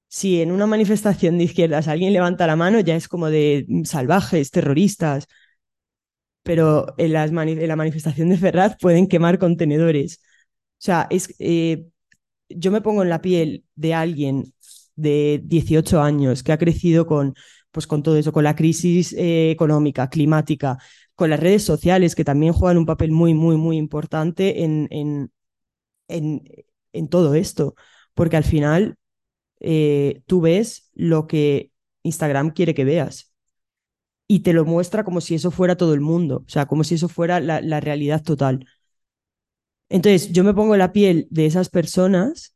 si en una manifestación de izquierdas alguien levanta la mano, ya es como de salvajes, terroristas. Pero en, las en la manifestación de Ferraz pueden quemar contenedores. O sea, es, eh, yo me pongo en la piel de alguien de 18 años que ha crecido con, pues con todo eso, con la crisis eh, económica, climática, con las redes sociales que también juegan un papel muy, muy, muy importante en, en, en, en todo esto. Porque al final eh, tú ves lo que Instagram quiere que veas y te lo muestra como si eso fuera todo el mundo, o sea, como si eso fuera la, la realidad total. Entonces, yo me pongo la piel de esas personas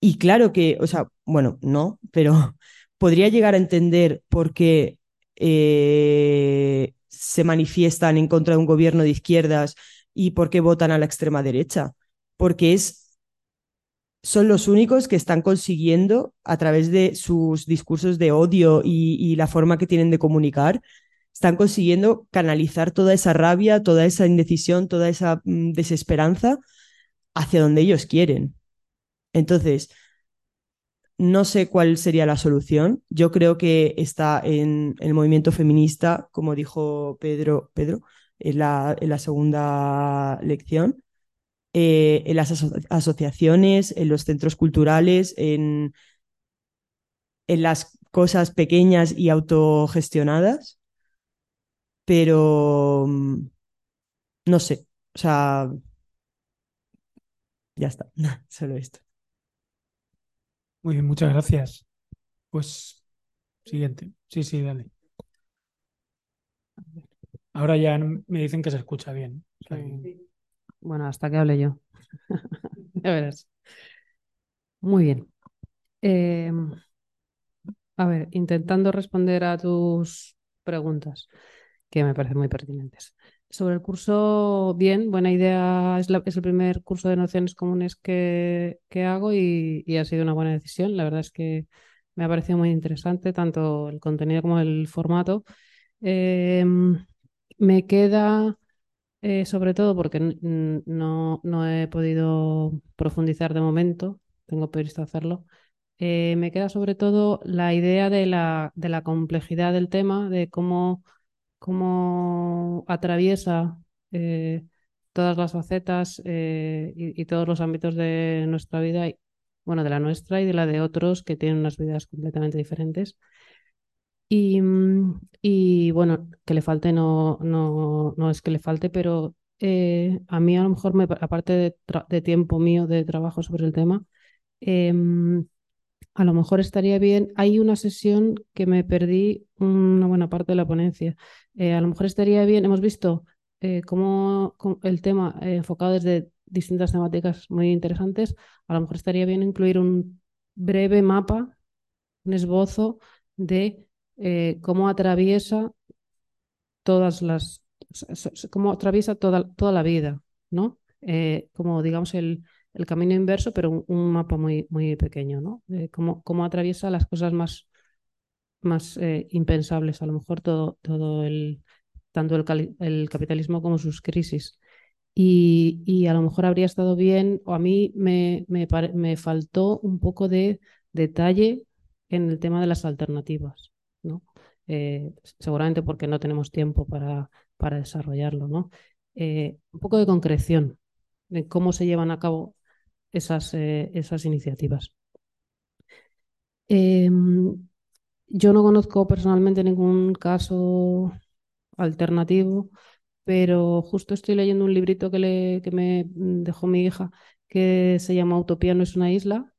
y claro que, o sea, bueno, no, pero (laughs) podría llegar a entender por qué eh, se manifiestan en contra de un gobierno de izquierdas y por qué votan a la extrema derecha, porque es son los únicos que están consiguiendo, a través de sus discursos de odio y, la forma que tienen de comunicar, están consiguiendo canalizar toda esa rabia, toda esa indecisión, toda esa mm, desesperanza hacia donde ellos quieren. Entonces, no sé cuál sería la solución. Yo creo que está en el movimiento feminista, como dijo Pedro, Pedro en la, en la segunda lección, eh, en las asociaciones, en los centros culturales, en, en las cosas pequeñas y autogestionadas, pero mm, no sé, o sea, ya está, (laughs) solo esto. Muy bien, muchas gracias. Pues siguiente. Sí, sí, dale. Ahora ya me dicen que se escucha bien. Bueno, hasta que hable yo. (laughs) ya verás. Muy bien. Em, a ver, intentando responder a tus preguntas, que me parecen muy pertinentes. Sobre el curso, bien, buena idea. Es, el primer curso de nociones comunes que, que hago y, y, ha sido una buena decisión. La verdad es que me ha parecido muy interesante tanto el contenido como el formato. Em, me queda eh, sobre todo porque no, no, he podido profundizar de momento, tengo previsto hacerlo. Eh, me queda sobre todo la idea de la, de la complejidad del tema, de cómo, cómo atraviesa eh, todas las facetas y, y, todos los ámbitos de nuestra vida, bueno, de la nuestra y de la de otros que tienen unas vidas completamente diferentes. Y, mm, y, bueno, que le falte no, no, no es que le falte, pero eh, a mí a lo mejor, me, aparte de, tiempo mío de trabajo sobre el tema, eh, a lo mejor estaría bien, hay una sesión que me perdí una buena parte de la ponencia, eh, a lo mejor estaría bien, hemos visto eh, cómo, el tema enfocado desde distintas temáticas muy interesantes, a lo mejor estaría bien incluir un breve mapa, un esbozo de eh, cómo atraviesa todas las, cómo atraviesa toda, toda la vida, ¿no? Eh, como digamos el, el, camino inverso, pero un, mapa muy, muy pequeño, ¿no? cómo, cómo, atraviesa las cosas más, más eh, impensables, a lo mejor todo, todo el, tanto el, el, capitalismo como sus crisis. Y, y, a lo mejor habría estado bien, o a mí me, me, me, faltó un poco de detalle en el tema de las alternativas. Eh, seguramente porque no tenemos tiempo para, para desarrollarlo, ¿no? Eh, un poco de concreción de cómo se llevan a cabo esas, eh, esas iniciativas. Em, yo no conozco personalmente ningún caso alternativo, pero justo estoy leyendo un librito que, le, que me dejó mi hija que se llama Utopía no es una isla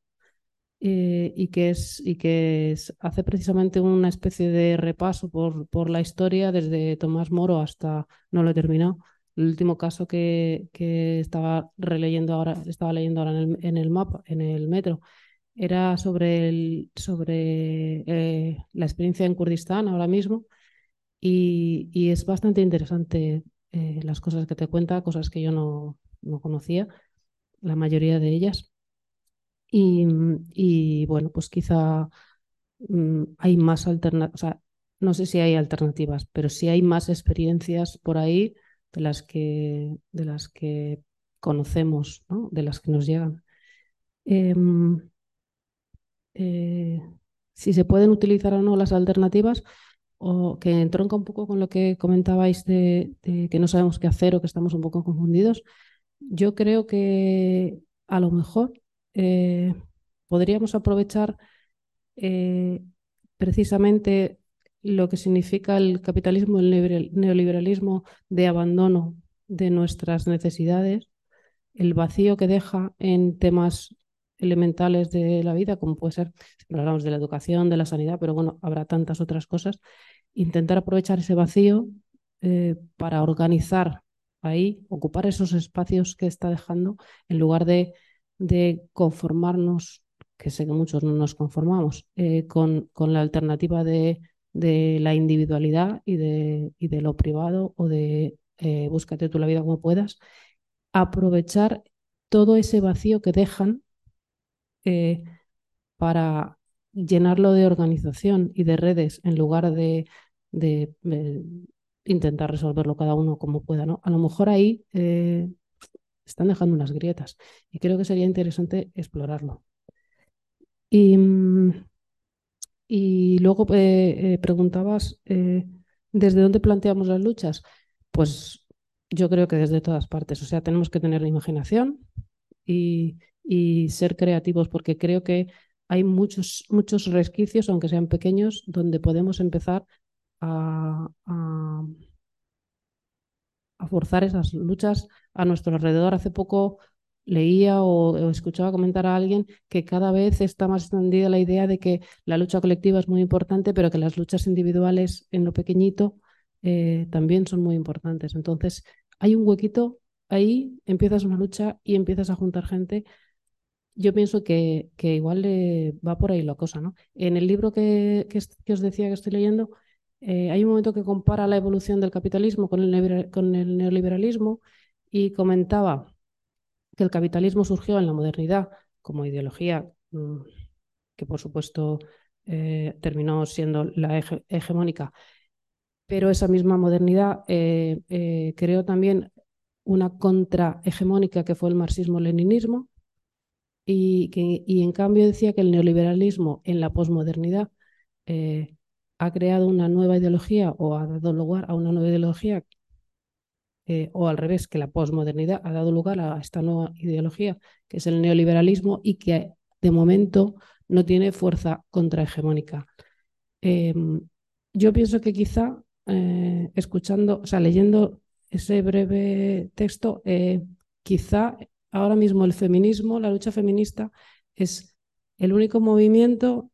eh, y que, es, y que hace precisamente una especie de repaso por, por la historia desde Tomás Moro hasta, no lo he terminado, el último caso que, que estaba releyendo ahora, estaba leyendo ahora en el, en el mapa, en el metro, era sobre, el, sobre eh, la experiencia en Kurdistán ahora mismo y, y es bastante interesante eh, las cosas que te cuenta, cosas que yo no, no conocía, la mayoría de ellas. Y, bueno, pues quizá mm, hay más alternativas, no sé si hay alternativas, pero sí hay más experiencias por ahí de las que, de las que conocemos, ¿no? de las que nos llegan. Em, eh, si se pueden utilizar o no las alternativas, o que entronca un poco con lo que comentabais de, que no sabemos qué hacer o que estamos un poco confundidos, yo creo que a lo mejor eh, podríamos aprovechar eh, precisamente lo que significa el capitalismo, el neoliberalismo de abandono de nuestras necesidades, el vacío que deja en temas elementales de la vida, como puede ser, hablamos de la educación, de la sanidad, pero bueno, habrá tantas otras cosas, intentar aprovechar ese vacío eh, para organizar ahí, ocupar esos espacios que está dejando, en lugar de, de conformarnos, que sé que muchos no nos conformamos, eh, con, con la alternativa de de la individualidad y de, y de lo privado o de eh, búscate tú la vida como puedas, aprovechar todo ese vacío que dejan eh, para llenarlo de organización y de redes en lugar de, de, intentar resolverlo cada uno como pueda. ¿no? A lo mejor ahí están dejando unas grietas y creo que sería interesante explorarlo. Y mm, y luego eh, eh, preguntabas, eh, ¿desde dónde planteamos las luchas? Pues yo creo que desde todas partes. O sea, tenemos que tener imaginación y, ser creativos, porque creo que hay muchos, muchos resquicios, aunque sean pequeños, donde podemos empezar a forzar esas luchas a nuestro alrededor. Hace poco leía o, escuchaba comentar a alguien que cada vez está más extendida la idea de que la lucha colectiva es muy importante, pero que las luchas individuales en lo pequeñito eh, también son muy importantes. Entonces, hay un huequito ahí, empiezas una lucha y empiezas a juntar gente. Yo pienso que, que igual va por ahí la cosa, ¿no? En el libro que, que, os decía que estoy leyendo, eh, hay un momento que compara la evolución del capitalismo con el, neoliberalismo y comentaba que el capitalismo surgió en la modernidad como ideología mm, que por supuesto eh, terminó siendo la hegemónica, pero esa misma modernidad eh, creó también una contrahegemónica que fue el marxismo-leninismo y, y en cambio decía que el neoliberalismo en la posmodernidad ha creado una nueva ideología o ha dado lugar a una nueva ideología eh, o al revés, que la posmodernidad ha dado lugar a esta nueva ideología, que es el neoliberalismo, y que de momento no tiene fuerza contrahegemónica. Em, yo pienso que quizá eh, escuchando, o sea, leyendo ese breve texto, eh, quizá ahora mismo el feminismo, la lucha feminista, es el único movimiento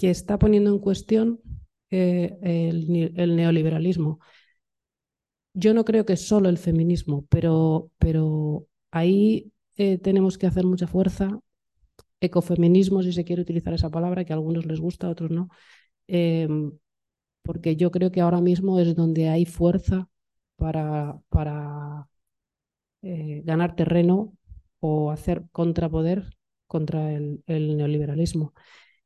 que está poniendo en cuestión el neoliberalismo yo no creo que solo el feminismo, pero, pero ahí eh, tenemos que hacer mucha fuerza. Ecofeminismo, si se quiere utilizar esa palabra, que a algunos les gusta, a otros no. Em, porque yo creo que ahora mismo es donde hay fuerza para, para eh, ganar terreno o hacer contrapoder contra el, neoliberalismo.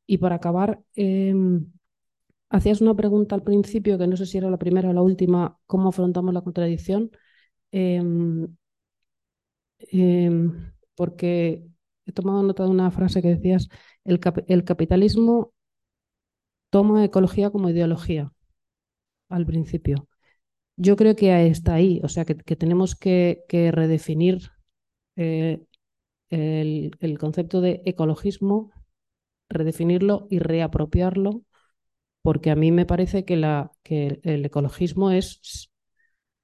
Y para acabar, em, Hacías una pregunta al principio, que no sé si era la primera o la última, ¿cómo afrontamos la contradicción? Em, em, porque he tomado nota de una frase que decías, el, capitalismo toma ecología como ideología al principio. Yo creo que está ahí, o sea, que, tenemos que, redefinir eh, el, concepto de ecologismo, redefinirlo y reapropiarlo, porque a mí me parece que, la, que el ecologismo es,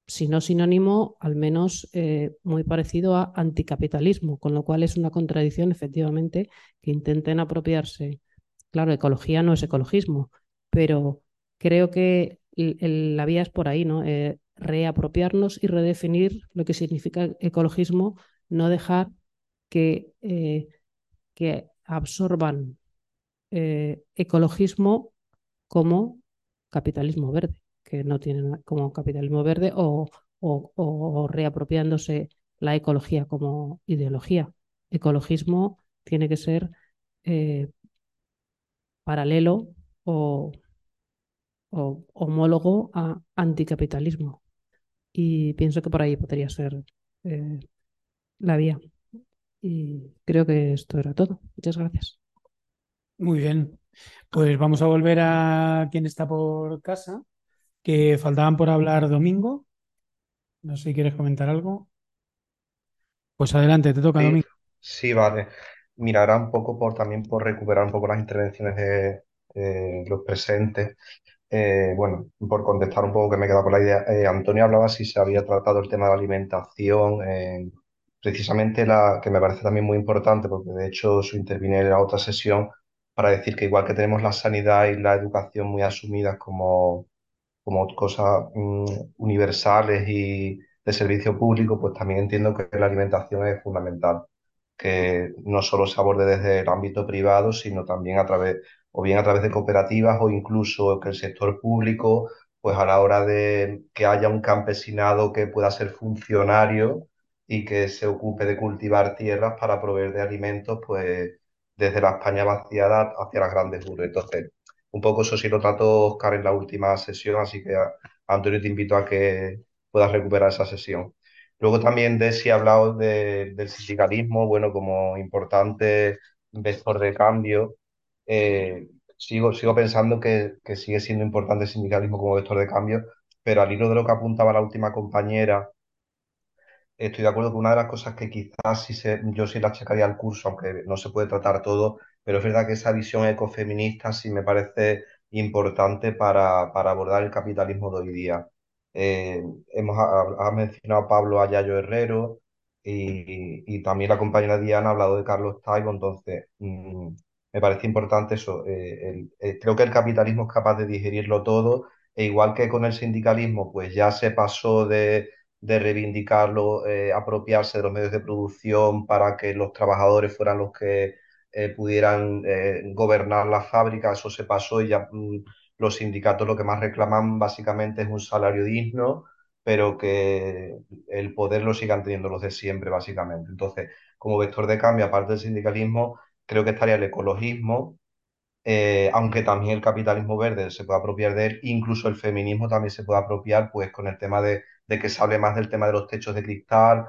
si no sinónimo, al menos eh, muy parecido a anticapitalismo, con lo cual es una contradicción, efectivamente, que intenten apropiarse. Claro, ecología no es ecologismo, pero creo que la vía es por ahí, ¿no? Eh, reapropiarnos y redefinir lo que significa ecologismo, no dejar que, eh, que absorban eh, ecologismo como capitalismo verde, que no tienen como capitalismo verde o, reapropiándose la ecología como ideología. Ecologismo tiene que ser paralelo o o homólogo a anticapitalismo. Y pienso que por ahí podría ser eh, la vía. Y creo que esto era todo. Muchas gracias. Muy bien. Pues vamos a volver a quien está por casa, que faltaban por hablar domingo. No sé si quieres comentar algo. Pues adelante, te toca, Domingo. Sí, vale. Mirará un poco por también por recuperar un poco las intervenciones de los presentes. Eh, bueno, por contestar un poco que me he quedado con la idea, eh, Antonio hablaba si se había tratado el tema de la alimentación, eh, precisamente la que me parece también muy importante, porque de hecho su intervine en la otra sesión para decir que igual que tenemos la sanidad y la educación muy asumidas como, como cosas mm, universales y de servicio público, pues también entiendo que la alimentación es fundamental, que no solo se aborde desde el ámbito privado, sino también a través o bien a través de cooperativas o incluso que el sector público, pues a la hora de que haya un campesinado que pueda ser funcionario y que se ocupe de cultivar tierras para proveer de alimentos, pues desde la España vaciada hacia las grandes urbes. Entonces, un poco eso sí lo trató Oscar en la última sesión, así que Antonio te invito a que puedas recuperar esa sesión. Luego también de si ha hablado del sindicalismo, bueno, como importante vector de cambio, eh, sigo, sigo pensando que, que, sigue siendo importante el sindicalismo como vector de cambio, pero al hilo de lo que apuntaba la última compañera, estoy de acuerdo con una de las cosas que quizás se, yo sí la achacaría al curso, aunque no se puede tratar todo, pero es verdad que esa visión ecofeminista sí me parece importante para, para abordar el capitalismo de hoy día. Eh, hemos mencionado Pablo Ayayo Herrero y, y, también la compañera Diana ha hablado de Carlos Taibo, entonces mm, me parece importante eso. Eh, eh, creo que el capitalismo es capaz de digerirlo todo, e igual que con el sindicalismo, pues ya se pasó de, reivindicarlo, eh, apropiarse de los medios de producción para que los trabajadores fueran los que pudieran gobernar la fábrica, eso se pasó y ya mm, los sindicatos lo que más reclaman básicamente es un salario digno, pero que el poder lo sigan teniendo los de siempre, básicamente. Entonces, como vector de cambio, aparte del sindicalismo, creo que estaría el ecologismo, eh, aunque también el capitalismo verde se puede apropiar de él, incluso el feminismo también se puede apropiar, pues con el tema de, que se hable más del tema de los techos de cristal,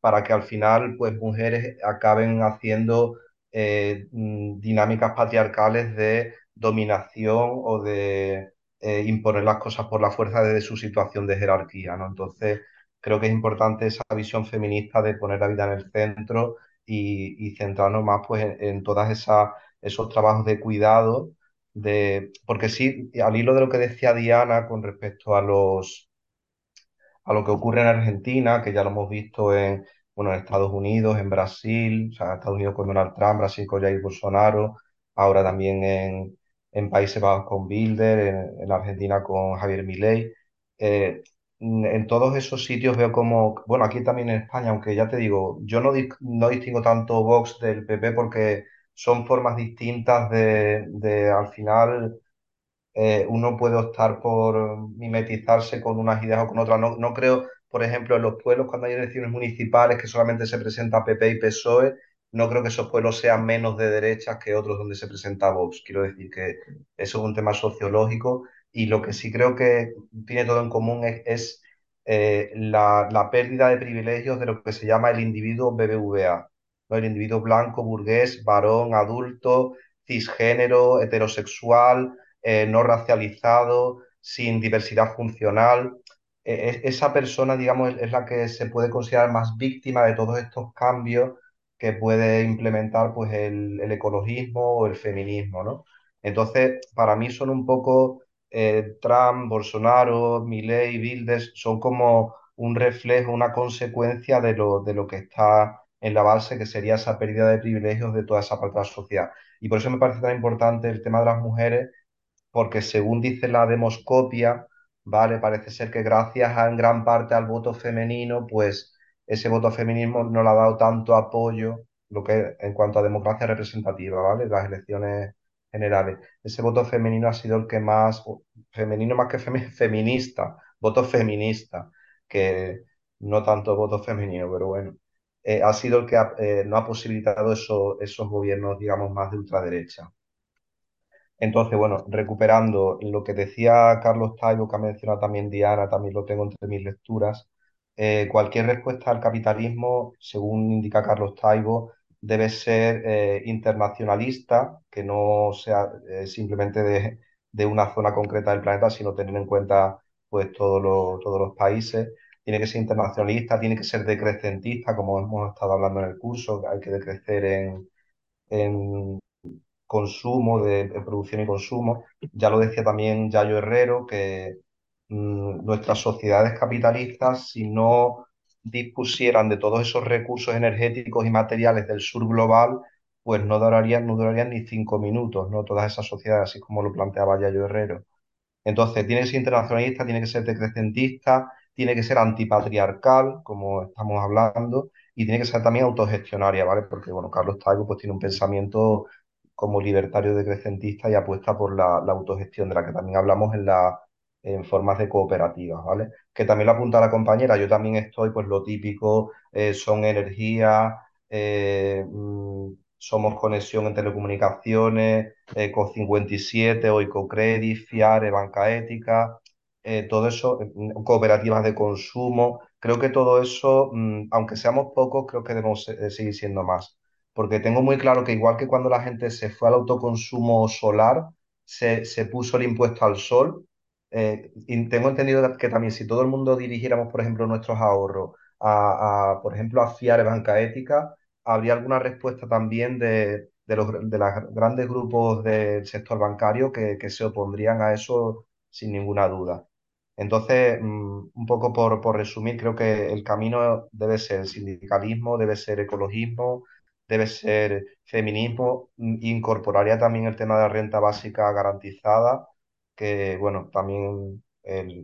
para que al final, pues mujeres acaben haciendo eh, mm, dinámicas patriarcales de dominación o de eh, imponer las cosas por la fuerza desde su situación de jerarquía, ¿no? Entonces, creo que es importante esa visión feminista de poner la vida en el centro y, centrarnos más pues, en, en todas esas esos trabajos de cuidado, de, porque sí, al hilo de lo que decía Diana con respecto a los a lo que ocurre en Argentina, que ya lo hemos visto en, bueno, en Estados Unidos, en Brasil, Estados Unidos con Donald Trump, Brasil con Jair Bolsonaro, ahora también en, en Países Bajos con Bilder, en, en Argentina con Javier Milei. Eh, en todos esos sitios veo como, bueno, aquí también en España, aunque ya te digo, yo no, no distingo tanto Vox del PP porque son formas distintas de, de al final, eh, uno puede optar por mimetizarse con unas ideas o con otras. No, no creo, por ejemplo, en los pueblos cuando hay elecciones municipales que solamente se presenta PP y PSOE, no creo que esos pueblos sean menos de derechas que otros donde se presenta Vox. Quiero decir que eso es un tema sociológico y lo que sí creo que tiene todo en común es, eh, la, la pérdida de privilegios de lo que se llama el individuo BBVA, ¿no? El individuo blanco, burgués, varón, adulto, cisgénero, heterosexual, eh, no racializado, sin diversidad funcional. Eh, es- esa persona, digamos, es, la que se puede considerar más víctima de todos estos cambios que puede implementar pues, el, ecologismo o el feminismo, ¿no? Entonces, para mí son un poco eh, Trump, Bolsonaro, Milei, Bildes, son como un reflejo, una consecuencia de lo, de lo que está en la base, que sería esa pérdida de privilegios de toda esa parte de la sociedad. Y por eso me parece tan importante el tema de las mujeres, porque según dice la demoscopia, ¿vale? Parece ser que gracias a, en gran parte al voto femenino, pues ese voto femenino no le ha dado tanto apoyo, lo que en cuanto a democracia representativa, ¿vale? Las elecciones generales. Ese voto femenino ha sido el que más, femenino más que femi- (laughs) feminista, voto feminista, que no tanto voto femenino, pero bueno, eh, ha sido el que eh, no ha posibilitado eso- esos gobiernos, digamos, más de ultraderecha. Entonces, bueno, recuperando lo que decía Carlos Taibo, que ha mencionado también Diana, también lo tengo entre mis lecturas, eh, cualquier respuesta al capitalismo, según indica Carlos Taibo, debe ser eh, internacionalista, que no sea eh, simplemente de, de una zona concreta del planeta, sino tener en cuenta pues, todos los, todos los países. Tiene que ser internacionalista, tiene que ser decrecentista, como hemos estado hablando en el curso, hay que decrecer en consumo, de, producción y consumo. Ya lo decía también Yayo Herrero, que mm, nuestras sociedades capitalistas, si no dispusieran de todos esos recursos energéticos y materiales del sur global, pues no durarían, no durarían ni cinco minutos, ¿no? Todas esas sociedades, así como lo planteaba Yayo Herrero. Entonces, tiene que ser internacionalista, tiene que ser decrecentista, tiene que ser antipatriarcal, como estamos hablando, y tiene que ser también autogestionaria, ¿vale? Porque, bueno, Carlos Taibo pues tiene un pensamiento como libertario decrecentista y apuesta por la, autogestión, de la que también hablamos en, la, en formas de cooperativas, ¿vale? Que también lo apunta la compañera, yo también estoy, pues lo típico, eh, son energía, eh, mm, somos conexión en telecomunicaciones, Eco57, Oicocredit, Fiare, Banca Ética, eh, todo eso, eh, cooperativas de consumo. Creo que todo eso, mm, aunque seamos pocos, creo que debemos eh, seguir siendo más. Porque tengo muy claro que igual que cuando la gente se fue al autoconsumo solar, se, se puso el impuesto al sol, eh, y tengo entendido que también si todo el mundo dirigiéramos, por ejemplo, nuestros ahorros a, a, por ejemplo, a Fiare, Banca Ética, habría alguna respuesta también de, de los de los grandes grupos del sector bancario que, que se opondrían a eso sin ninguna duda. Entonces, mm, un poco por, por resumir, creo que el camino debe ser sindicalismo, debe ser ecologismo, debe ser feminismo, incorporaría también el tema de la renta básica garantizada, que bueno, también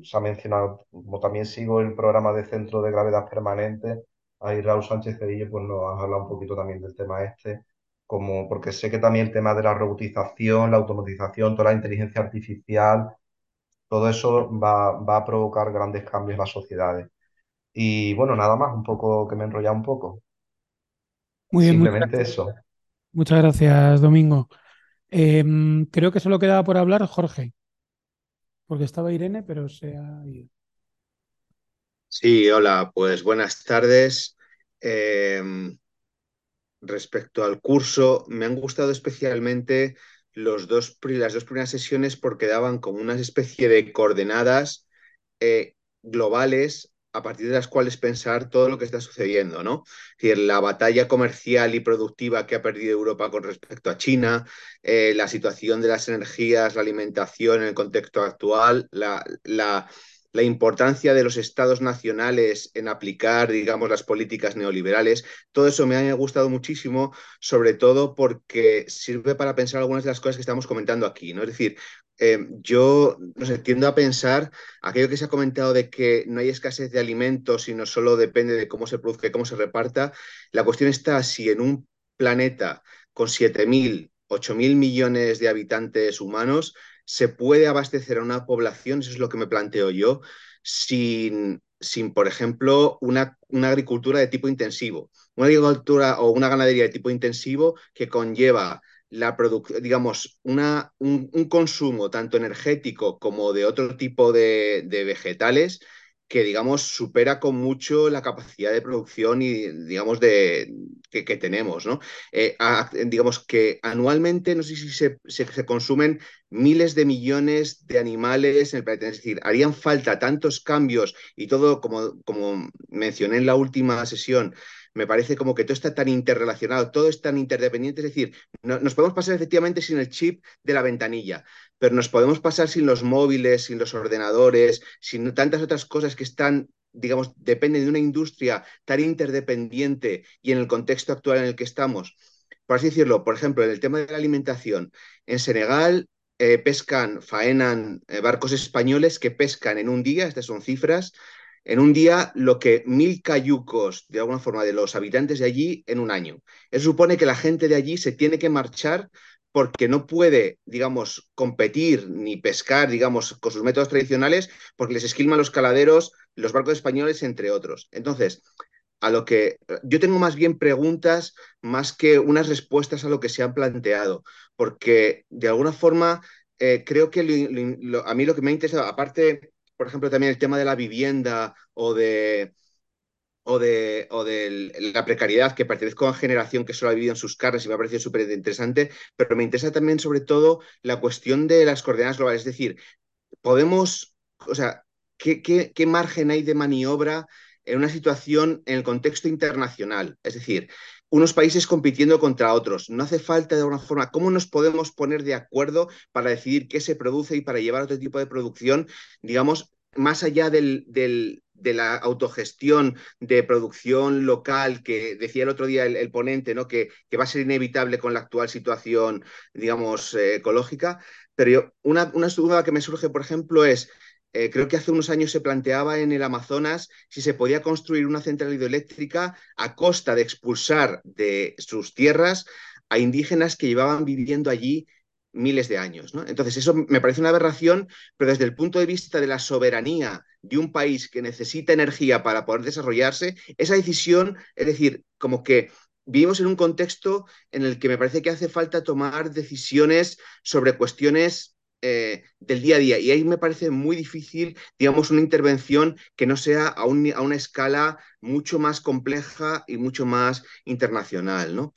se ha mencionado, como también sigo el programa de centro de gravedad permanente, ahí Raúl Sánchez Cedillo pues nos ha hablado un poquito también del tema este, como porque sé que también el tema de la robotización, la automatización, toda la inteligencia artificial, todo eso va, va a provocar grandes cambios en las sociedades. Y bueno, nada más, un poco que me he enrollado un poco. Muy bien, muchas Simplemente gracias. eso. Muchas gracias, Domingo. Em, creo que solo quedaba por hablar Jorge, porque estaba Irene, pero se ha ido. Sí, hola, pues buenas tardes. Eh, respecto al curso, me han gustado especialmente los dos, las dos primeras sesiones porque daban como una especie de coordenadas eh, globales a partir de las cuales pensar todo lo que está sucediendo, ¿no? Es decir, la batalla comercial y productiva que ha perdido Europa con respecto a China, eh, la situación de las energías, la alimentación en el contexto actual, la, la la importancia de los estados nacionales en aplicar, digamos, las políticas neoliberales, todo eso me ha gustado muchísimo, sobre todo porque sirve para pensar algunas de las cosas que estamos comentando aquí, ¿no? Es decir, eh, yo no sé, tiendo a pensar aquello que se ha comentado de que no hay escasez de alimentos, sino solo depende de cómo se produzca y cómo se reparta. La cuestión está si en un planeta con 7.000, 8.000 millones de habitantes humanos se puede abastecer a una población, eso es lo que me planteo yo, sin, sin por ejemplo, una, una agricultura de tipo intensivo. Una agricultura o una ganadería de tipo intensivo que conlleva la producción, digamos, una, un, un, consumo tanto energético como de otro tipo de, de vegetales que, digamos, supera con mucho la capacidad de producción y, digamos, de, que, que tenemos, ¿no? Eh, digamos que anualmente, no sé si se, se- se consumen miles de millones de animales en el planeta, es decir, harían falta tantos cambios y todo, como, como mencioné en la última sesión, me parece como que todo está tan interrelacionado, todo es tan interdependiente, es decir, no- nos podemos pasar efectivamente sin el chip de la ventanilla, pero nos podemos pasar sin los móviles, sin los ordenadores, sin tantas otras cosas que están, digamos, dependen de una industria tan interdependiente y en el contexto actual en el que estamos. Por así decirlo, por ejemplo, en el tema de la alimentación, en Senegal eh, pescan, faenan eh, barcos españoles que pescan en un día, estas son cifras, en un día lo que mil cayucos, de alguna forma, de los habitantes de allí en un año. Eso supone que la gente de allí se tiene que marchar porque no puede, digamos, competir ni pescar, digamos, con sus métodos tradicionales, porque les esquilman los caladeros, los barcos españoles, entre otros. Entonces, a lo que yo tengo más bien preguntas más que unas respuestas a lo que se han planteado, porque de alguna forma eh, creo que a mí lo que me ha interesado, aparte, por ejemplo, también el tema de la vivienda o de o de, o de la precariedad, que pertenezco a una generación que solo ha vivido en sus carnes y me ha parecido súper interesante, pero me interesa también sobre todo la cuestión de las coordenadas globales, es decir, podemos, o sea, ¿qué, qué, qué margen hay de maniobra en una situación en el contexto internacional? Es decir, unos países compitiendo contra otros. No hace falta de alguna forma, ¿cómo nos podemos poner de acuerdo para decidir qué se produce y para llevar otro tipo de producción, digamos, más allá del, del, de la autogestión de producción local que decía el otro día el, ponente, ¿no? Que, que, va a ser inevitable con la actual situación, digamos, eh, ecológica. Pero una, una duda que me surge, por ejemplo, es, eh, creo que hace unos años se planteaba en el Amazonas si se podía construir una central hidroeléctrica a costa de expulsar de sus tierras a indígenas que llevaban viviendo allí miles de años. Entonces, eso me parece una aberración, pero desde el punto de vista de la soberanía de un país que necesita energía para poder desarrollarse, esa decisión, es decir, como que vivimos en un contexto en el que me parece que hace falta tomar decisiones sobre cuestiones eh, del día a día. Y ahí me parece muy difícil, digamos, una intervención que no sea a, a una escala mucho más compleja y mucho más internacional, ¿no?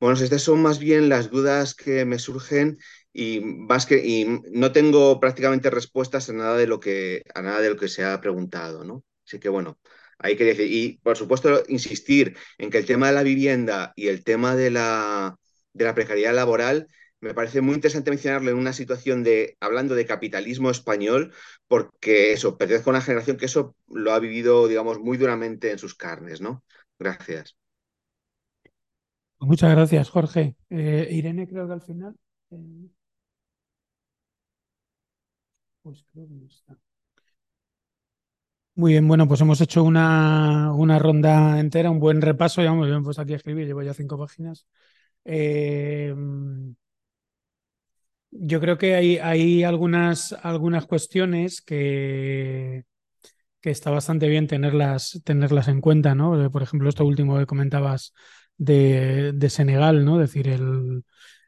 Bueno, estas son más bien las dudas que me surgen y, que, no tengo prácticamente respuestas a nada de lo que, a nada de lo que se ha preguntado, ¿no? Así que bueno, hay que decir, y por supuesto insistir en que el tema de la vivienda y el tema de la, de la precariedad laboral me parece muy interesante mencionarlo en una situación de, hablando de capitalismo español, porque eso, pertenezco a una generación que eso lo ha vivido, digamos, muy duramente en sus carnes, ¿no? Gracias. Muchas gracias, Jorge. Eh, Irene, creo que al final. Eh... Pues creo que no está. Muy bien, bueno, pues hemos hecho una, una ronda entera, un buen repaso. Ya muy bien, pues aquí a escribir, llevo ya cinco páginas. Eh, yo creo que hay, hay algunas, algunas cuestiones que, que está bastante bien tenerlas, tenerlas en cuenta, ¿no? Por ejemplo, esto último que comentabas de, de Senegal, ¿no? Decir, el,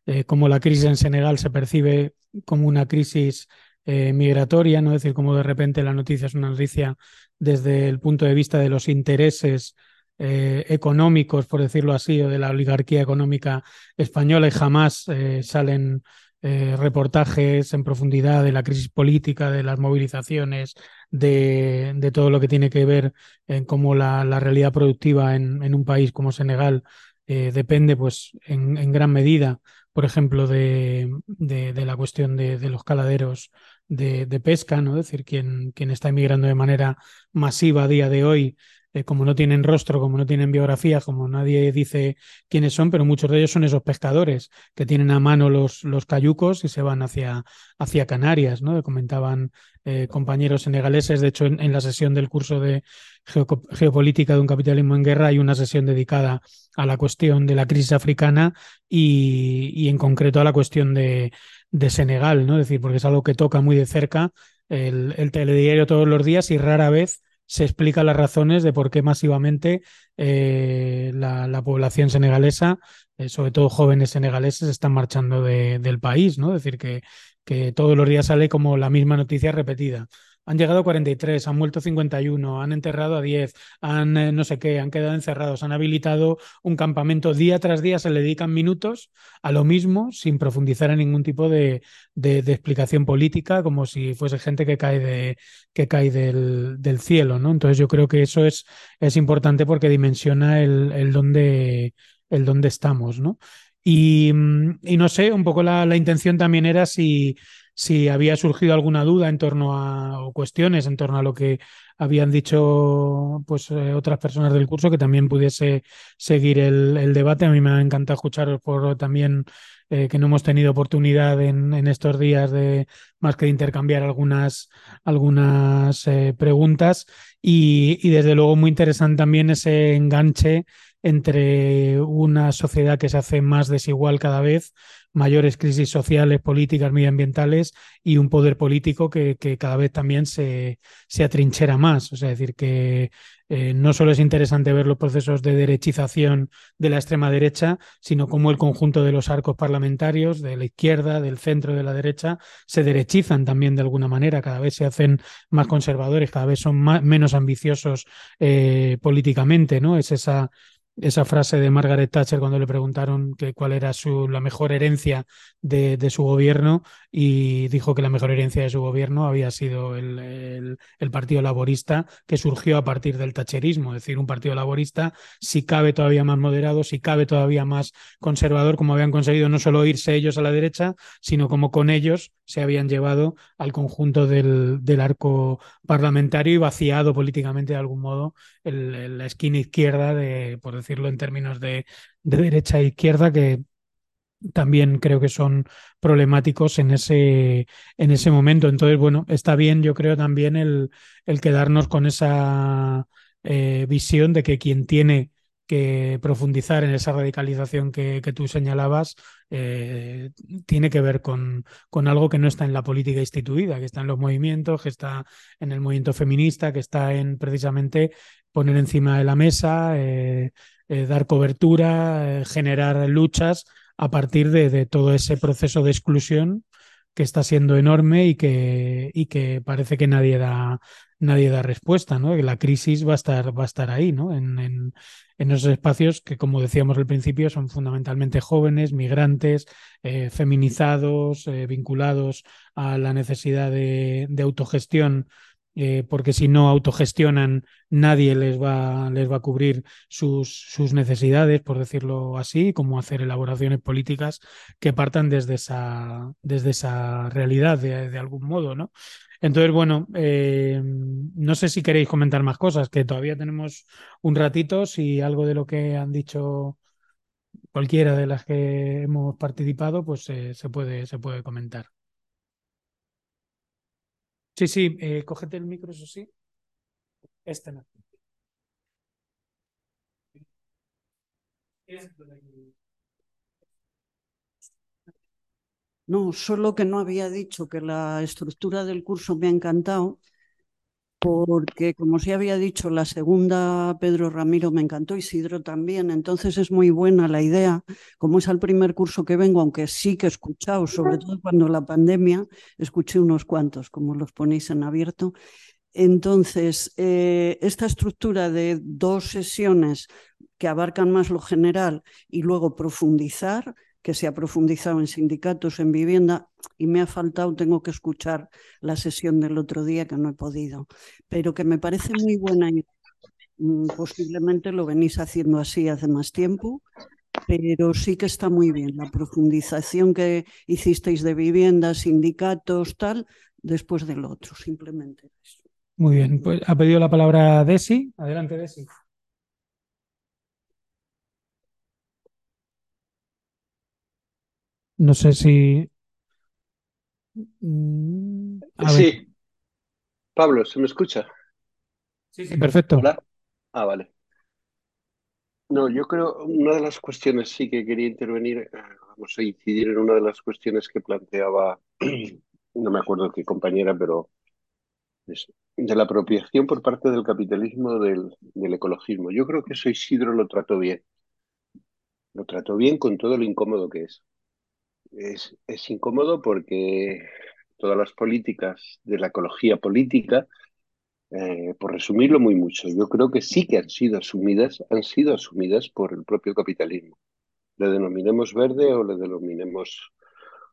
eh, cómo la crisis en Senegal se percibe como una crisis eh, migratoria, ¿no? Es decir, cómo de repente la noticia es una noticia desde el punto de vista de los intereses eh, económicos, por decirlo así, o de la oligarquía económica española y jamás eh, salen eh, reportajes en profundidad de la crisis política, de las movilizaciones, de, de todo lo que tiene que ver en cómo la, la realidad productiva en, en, un país como Senegal eh, depende, pues, en, gran medida, por ejemplo, de, de, la cuestión de, los caladeros de, pesca, ¿no? Es decir, quien está emigrando de manera masiva a día de hoy eh, como no tienen rostro, como no tienen biografía, como nadie dice quiénes son, pero muchos de ellos son esos pescadores que tienen a mano los, los cayucos y se van hacia, hacia Canarias, ¿no? Comentaban eh, compañeros senegaleses, de hecho en, la sesión del curso de Geo Geopolítica de un capitalismo en guerra hay una sesión dedicada a la cuestión de la crisis africana y, y en concreto a la cuestión de, de Senegal, ¿no? Es decir, porque es algo que toca muy de cerca el, el telediario todos los días y rara vez se explica las razones de por qué masivamente eh, la, la, población senegalesa, eh, sobre todo jóvenes senegaleses, están marchando de, del país, ¿no? Es decir, que, que, todos los días sale como la misma noticia repetida. Han llegado 43, han muerto 51, han enterrado a 10, han eh, no sé qué, han quedado encerrados, han habilitado un campamento día tras día, se le dedican minutos a lo mismo sin profundizar en ningún tipo de, de, explicación política, como si fuese gente que cae, de, que cae del, del, cielo, ¿no? Entonces yo creo que eso es, es importante porque dimensiona el, el dónde el dónde estamos, ¿no? Y, mm, y, no sé, un poco la, la intención también era si, si, había surgido alguna duda en torno a, o cuestiones en torno a lo que habían dicho pues eh, otras personas del curso, que también pudiese seguir el, el, debate. A mí me ha encantado escucharos por también eh, que no hemos tenido oportunidad en, en, estos días de más que de intercambiar algunas, algunas eh, preguntas. Y, y desde luego muy interesante también ese enganche entre una sociedad que se hace más desigual cada vez, mayores crisis sociales, políticas, medioambientales y un poder político que, que cada vez también se, se, atrinchera más. O sea, es decir, que eh, no solo es interesante ver los procesos de derechización de la extrema derecha, sino cómo el conjunto de los arcos parlamentarios, de la izquierda, del centro, de la derecha, se derechizan también de alguna manera, cada vez se hacen más conservadores, cada vez son más, menos ambiciosos eh, políticamente, ¿no? Es esa esa frase de Margaret Thatcher cuando le preguntaron que cuál era su, la mejor herencia de, de, su gobierno y dijo que la mejor herencia de su gobierno había sido el, el, Partido Laborista que surgió a partir del tacherismo, es decir, un Partido Laborista si cabe todavía más moderado, si cabe todavía más conservador, como habían conseguido no solo irse ellos a la derecha, sino como con ellos se habían llevado al conjunto del, del arco parlamentario y vaciado políticamente de algún modo el, la esquina izquierda, de, por decirlo en términos de, de derecha e izquierda, que también creo que son problemáticos en ese, en ese momento. Entonces, bueno, está bien, yo creo también el, el quedarnos con esa eh, visión de que quien tiene que profundizar en esa radicalización que, que tú señalabas eh, tiene que ver con, con, algo que no está en la política instituida, que está en los movimientos, que está en el movimiento feminista, que está en precisamente poner encima de la mesa, eh, eh, dar cobertura, generar luchas a partir de, todo ese proceso de exclusión que está siendo enorme y que, parece que nadie da, respuesta, ¿no? La crisis va a estar, va a estar ahí, ¿no? En, esos espacios que, como decíamos al principio, son fundamentalmente jóvenes, migrantes, eh, feminizados, eh, vinculados a la necesidad de autogestión eh, porque si no autogestionan, nadie les va, les va a cubrir sus, sus, necesidades, por decirlo así, como hacer elaboraciones políticas que partan desde esa, desde esa realidad de, de algún modo, ¿no? Entonces, bueno, eh, no sé si queréis comentar más cosas, que todavía tenemos un ratito, si algo de lo que han dicho cualquiera de las que hemos participado, pues eh, se, puede, se puede comentar. Sí, sí, eh, cógete el micro, eso sí. Este no. No, solo que no había dicho que la estructura del curso me ha encantado, porque como se había dicho, la segunda Pedro Ramiro me encantó, Isidro también, entonces es muy buena la idea, como es el primer curso que vengo, aunque sí que he escuchado, sobre todo cuando la pandemia, escuché unos cuantos, como los ponéis en abierto. Entonces, eh, esta estructura de dos sesiones que abarcan más lo general y luego profundizar, que se ha profundizado en sindicatos, en vivienda, y me ha faltado, tengo que escuchar la sesión del otro día que no he podido, pero que me parece muy buena y mm, posiblemente lo venís haciendo así hace más tiempo, pero sí que está muy bien la profundización que hicisteis de vivienda, sindicatos, tal, después del otro, simplemente eso. Muy bien, pues ha pedido la palabra Desi. Adelante, Desi. No sé si. Mm, a sí. Ver. Pablo, ¿se me escucha? Sí, sí, perfecto. ¿Hola? Ah, vale. No, yo creo una de las cuestiones sí que quería intervenir, eh, vamos a incidir en una de las cuestiones que planteaba, (clears throat) no me acuerdo qué compañera, pero es de la apropiación por parte del capitalismo del, del ecologismo. Yo creo que eso Isidro lo trató bien. Lo trató bien con todo lo incómodo que es es, incómodo porque todas las políticas de la ecología política, eh, por resumirlo muy mucho, yo creo que sí que han sido asumidas, han sido asumidas por el propio capitalismo. Le denominemos verde o le denominemos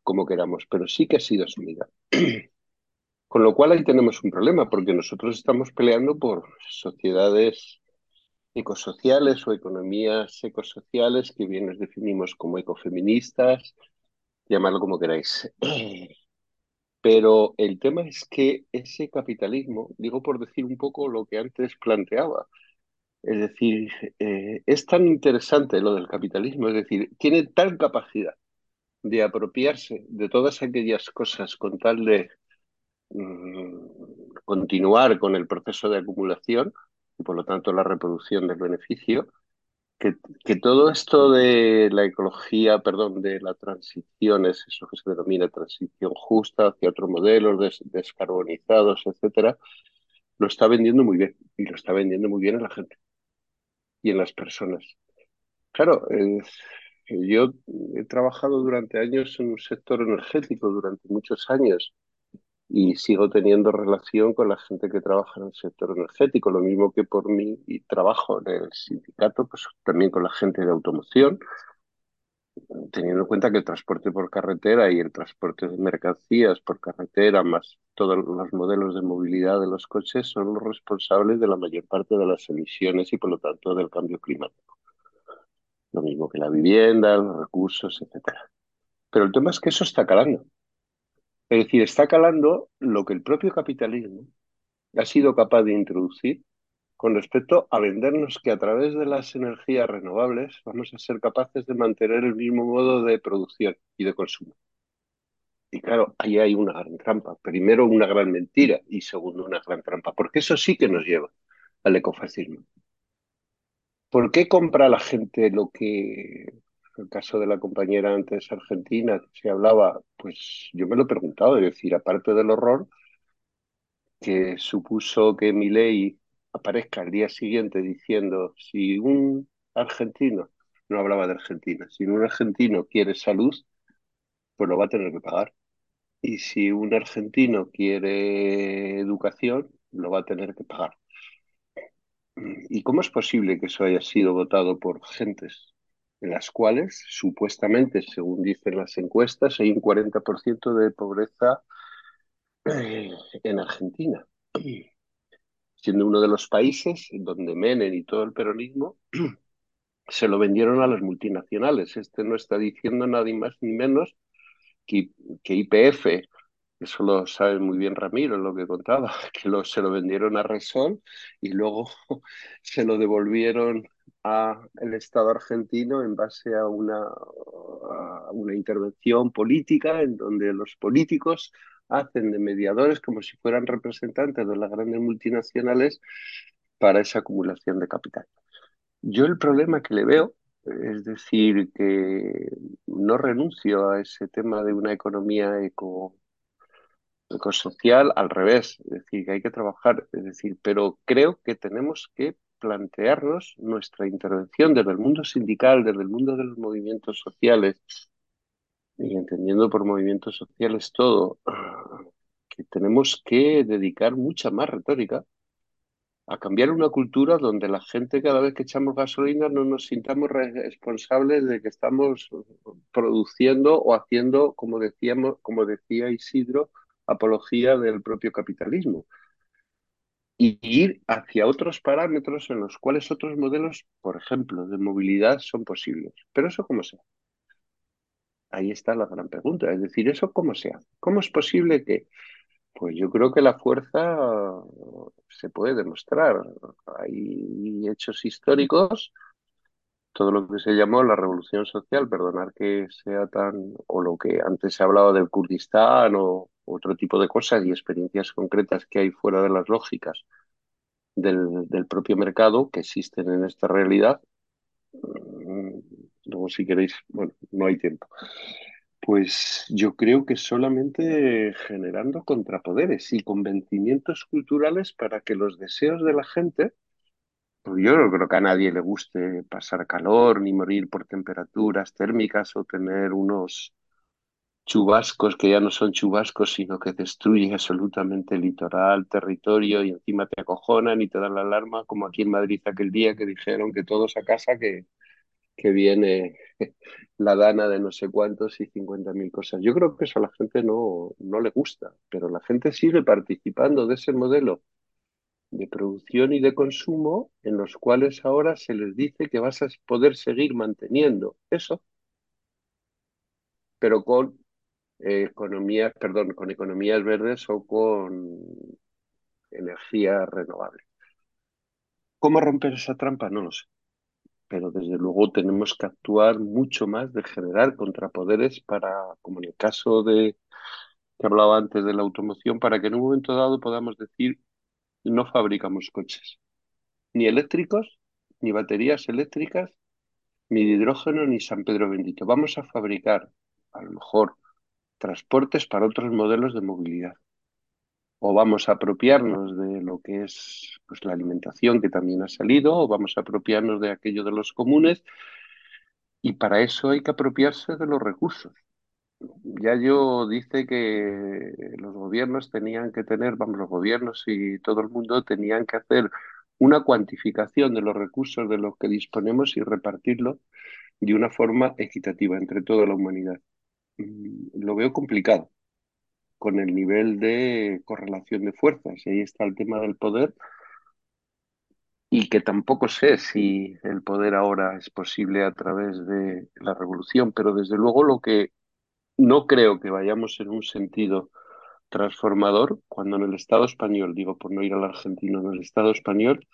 como queramos, pero sí que ha sido asumida. (clears throat) Con lo cual ahí tenemos un problema, porque nosotros estamos peleando por sociedades ecosociales o economías ecosociales que bien nos definimos como ecofeministas, llamarlo como queráis. (clears throat) Pero el tema es que ese capitalismo, digo por decir un poco lo que antes planteaba, es decir, eh, es tan interesante lo del capitalismo, es decir, tiene tal capacidad de apropiarse de todas aquellas cosas con tal de mm, continuar con el proceso de acumulación y por lo tanto la reproducción del beneficio, que, todo esto de la ecología, perdón, de la transición, es eso que se denomina transición justa hacia otro modelo, des, descarbonizados, etcétera, lo está vendiendo muy bien y lo está vendiendo muy bien en la gente y en las personas. Claro, yo he trabajado durante años en un sector energético, durante muchos años, y sigo teniendo relación con la gente que trabaja en el sector energético, lo mismo que por mí y trabajo en el sindicato, pues también con la gente de automoción, teniendo en cuenta que el transporte por carretera y el transporte de mercancías por carretera, más todos los modelos de movilidad de los coches, son los responsables de la mayor parte de las emisiones y por lo tanto del cambio climático. Lo mismo que la vivienda, los recursos, etcétera. Pero el tema es que eso está calando. Es decir, está calando lo que el propio capitalismo ha sido capaz de introducir con respecto a vendernos que a través de las energías renovables vamos a ser capaces de mantener el mismo modo de producción y de consumo. Y claro, ahí hay una gran trampa. Primero, una gran mentira y segundo, una gran trampa, porque eso sí que nos lleva al ecofascismo. ¿Por qué compra la gente lo que, el caso de la compañera antes argentina, se hablaba? Pues yo me lo he preguntado, es decir, aparte del horror que supuso que mi ley aparezca al día siguiente diciendo si un argentino, no hablaba de Argentina, si un argentino quiere salud, pues lo va a tener que pagar. Y si un argentino quiere educación, lo va a tener que pagar. ¿Y cómo es posible que eso haya sido votado por gentes en las cuales, supuestamente, según dicen las encuestas, hay un 40% de pobreza eh, en Argentina? (clears throat) siendo uno de los países donde Menem y todo el peronismo (clears throat) se lo vendieron a las multinacionales. Este no está diciendo nada más ni menos que, que IPF, eso lo sabe muy bien Ramiro, lo que contaba, (laughs) que se lo vendieron a Resol y luego (laughs) se lo devolvieron al Estado argentino en base a una, a una intervención política en donde los políticos hacen de mediadores como si fueran representantes de las grandes multinacionales para esa acumulación de capital. Yo el problema que le veo, es decir, que no renuncio a ese tema de una economía eco, ecosocial, al revés, es decir, que hay que trabajar, es decir, pero creo que tenemos que plantearnos nuestra intervención desde el mundo sindical, desde el mundo de los movimientos sociales, y entendiendo por movimientos sociales todo, (clears throat) que tenemos que dedicar mucha más retórica a cambiar una cultura donde la gente cada vez que echamos gasolina no nos sintamos responsables de que estamos produciendo o haciendo, como decíamos, como decía Isidro, apología del propio capitalismo. Y ir hacia otros parámetros en los cuales otros modelos, por ejemplo, de movilidad son posibles. Pero eso cómo se Ahí está la gran pregunta. Es decir, ¿eso cómo se hace? ¿Cómo es posible que? Pues yo creo que la fuerza se puede demostrar. Hay hechos históricos, todo lo que se llamó la revolución social, perdonar que sea tan, o lo que antes se hablaba del Kurdistán o otro tipo de cosas y experiencias concretas que hay fuera de las lógicas del, del propio mercado que existen en esta realidad, Luego, si queréis, bueno, no hay tiempo. Pues yo creo que solamente generando contrapoderes y convencimientos culturales para que los deseos de la gente, yo no creo que a nadie le guste pasar calor ni morir por temperaturas térmicas o tener unos chubascos que ya no son chubascos, sino que destruyen absolutamente el litoral, territorio y encima te acojonan y te dan la alarma, como aquí en Madrid aquel día que dijeron que todos a casa que, que viene (laughs) la dana de no sé cuántos y 50.000 cosas. Yo creo que eso a la gente no, no le gusta, pero la gente sigue participando de ese modelo de producción y de consumo en los cuales ahora se les dice que vas a poder seguir manteniendo eso, pero con eh, economías, perdón, con economías verdes o con energía renovable. ¿Cómo romper esa trampa? No lo sé. Pero desde luego tenemos que actuar mucho más de generar contrapoderes para, como en el caso de que hablaba antes de la automoción, para que en un momento dado podamos decir no fabricamos coches, ni eléctricos, ni baterías eléctricas, ni de hidrógeno, ni San Pedro Bendito. Vamos a fabricar, a lo mejor, transportes para otros modelos de movilidad. O vamos a apropiarnos de lo que es pues, la alimentación que también ha salido, o vamos a apropiarnos de aquello de los comunes, y para eso hay que apropiarse de los recursos. Ya yo dice que los gobiernos tenían que tener, vamos, los gobiernos y todo el mundo tenían que hacer una cuantificación de los recursos de los que disponemos y repartirlo de una forma equitativa entre toda la humanidad. Mm, lo veo complicado con el nivel de correlación de fuerzas. Y ahí está el tema del poder. Y que tampoco sé si el poder ahora es posible a través de la revolución, pero desde luego lo que no creo que vayamos en un sentido transformador cuando en el Estado español, digo por no ir al argentino, en el Estado español,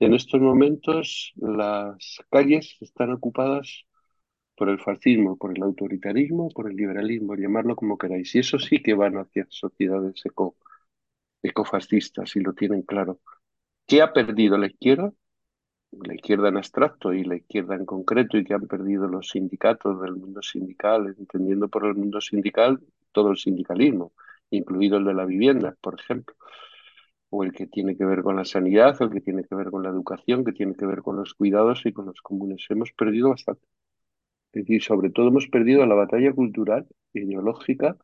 en estos momentos las calles están ocupadas por el fascismo, por el autoritarismo, por el liberalismo, llamarlo como queráis. Y eso sí que van hacia sociedades eco, ecofascistas y lo tienen claro. ¿Qué ha perdido la izquierda? La izquierda en abstracto y la izquierda en concreto y que han perdido los sindicatos del mundo sindical, entendiendo por el mundo sindical todo el sindicalismo, incluido el de la vivienda, por ejemplo o el que tiene que ver con la sanidad, o el que tiene que ver con la educación, que tiene que ver con los cuidados y con los comunes. Hemos perdido bastante. Es decir, sobre todo hemos perdido la batalla cultural, ideológica,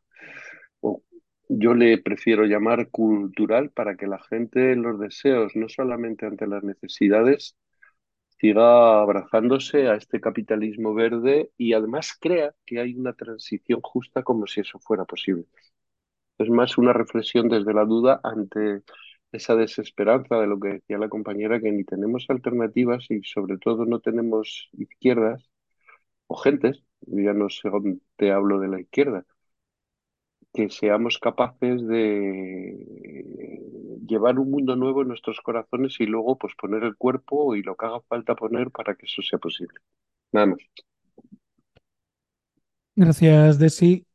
o yo le prefiero llamar cultural para que la gente en los deseos, no solamente ante las necesidades, siga abrazándose a este capitalismo verde y además crea que hay una transición justa como si eso fuera posible. Es más una reflexión desde la duda ante esa desesperanza de lo que decía la compañera, que ni tenemos alternativas y sobre todo no tenemos izquierdas o gentes, ya no sé dónde te hablo de la izquierda, que seamos capaces de llevar un mundo nuevo en nuestros corazones y luego pues poner el cuerpo y lo que haga falta poner para que eso sea posible. Nada más. Gracias, Desi.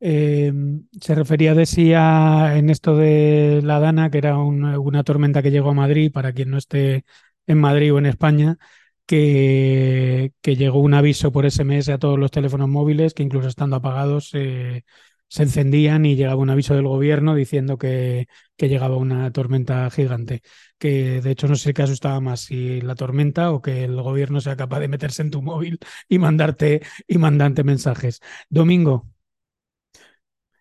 Eh, se refería Desi a, en esto de la Dana, que era una tormenta que llegó a Madrid, para quien no esté en Madrid o en España, que, llegó un aviso por SMS a todos los teléfonos móviles que incluso estando apagados se encendían y llegaba un aviso del gobierno diciendo que, que, llegaba una tormenta gigante. Que de hecho no sé qué asustaba más, si la tormenta o que el gobierno sea capaz de meterse en tu móvil y mandarte, y mandarte mensajes. Domingo.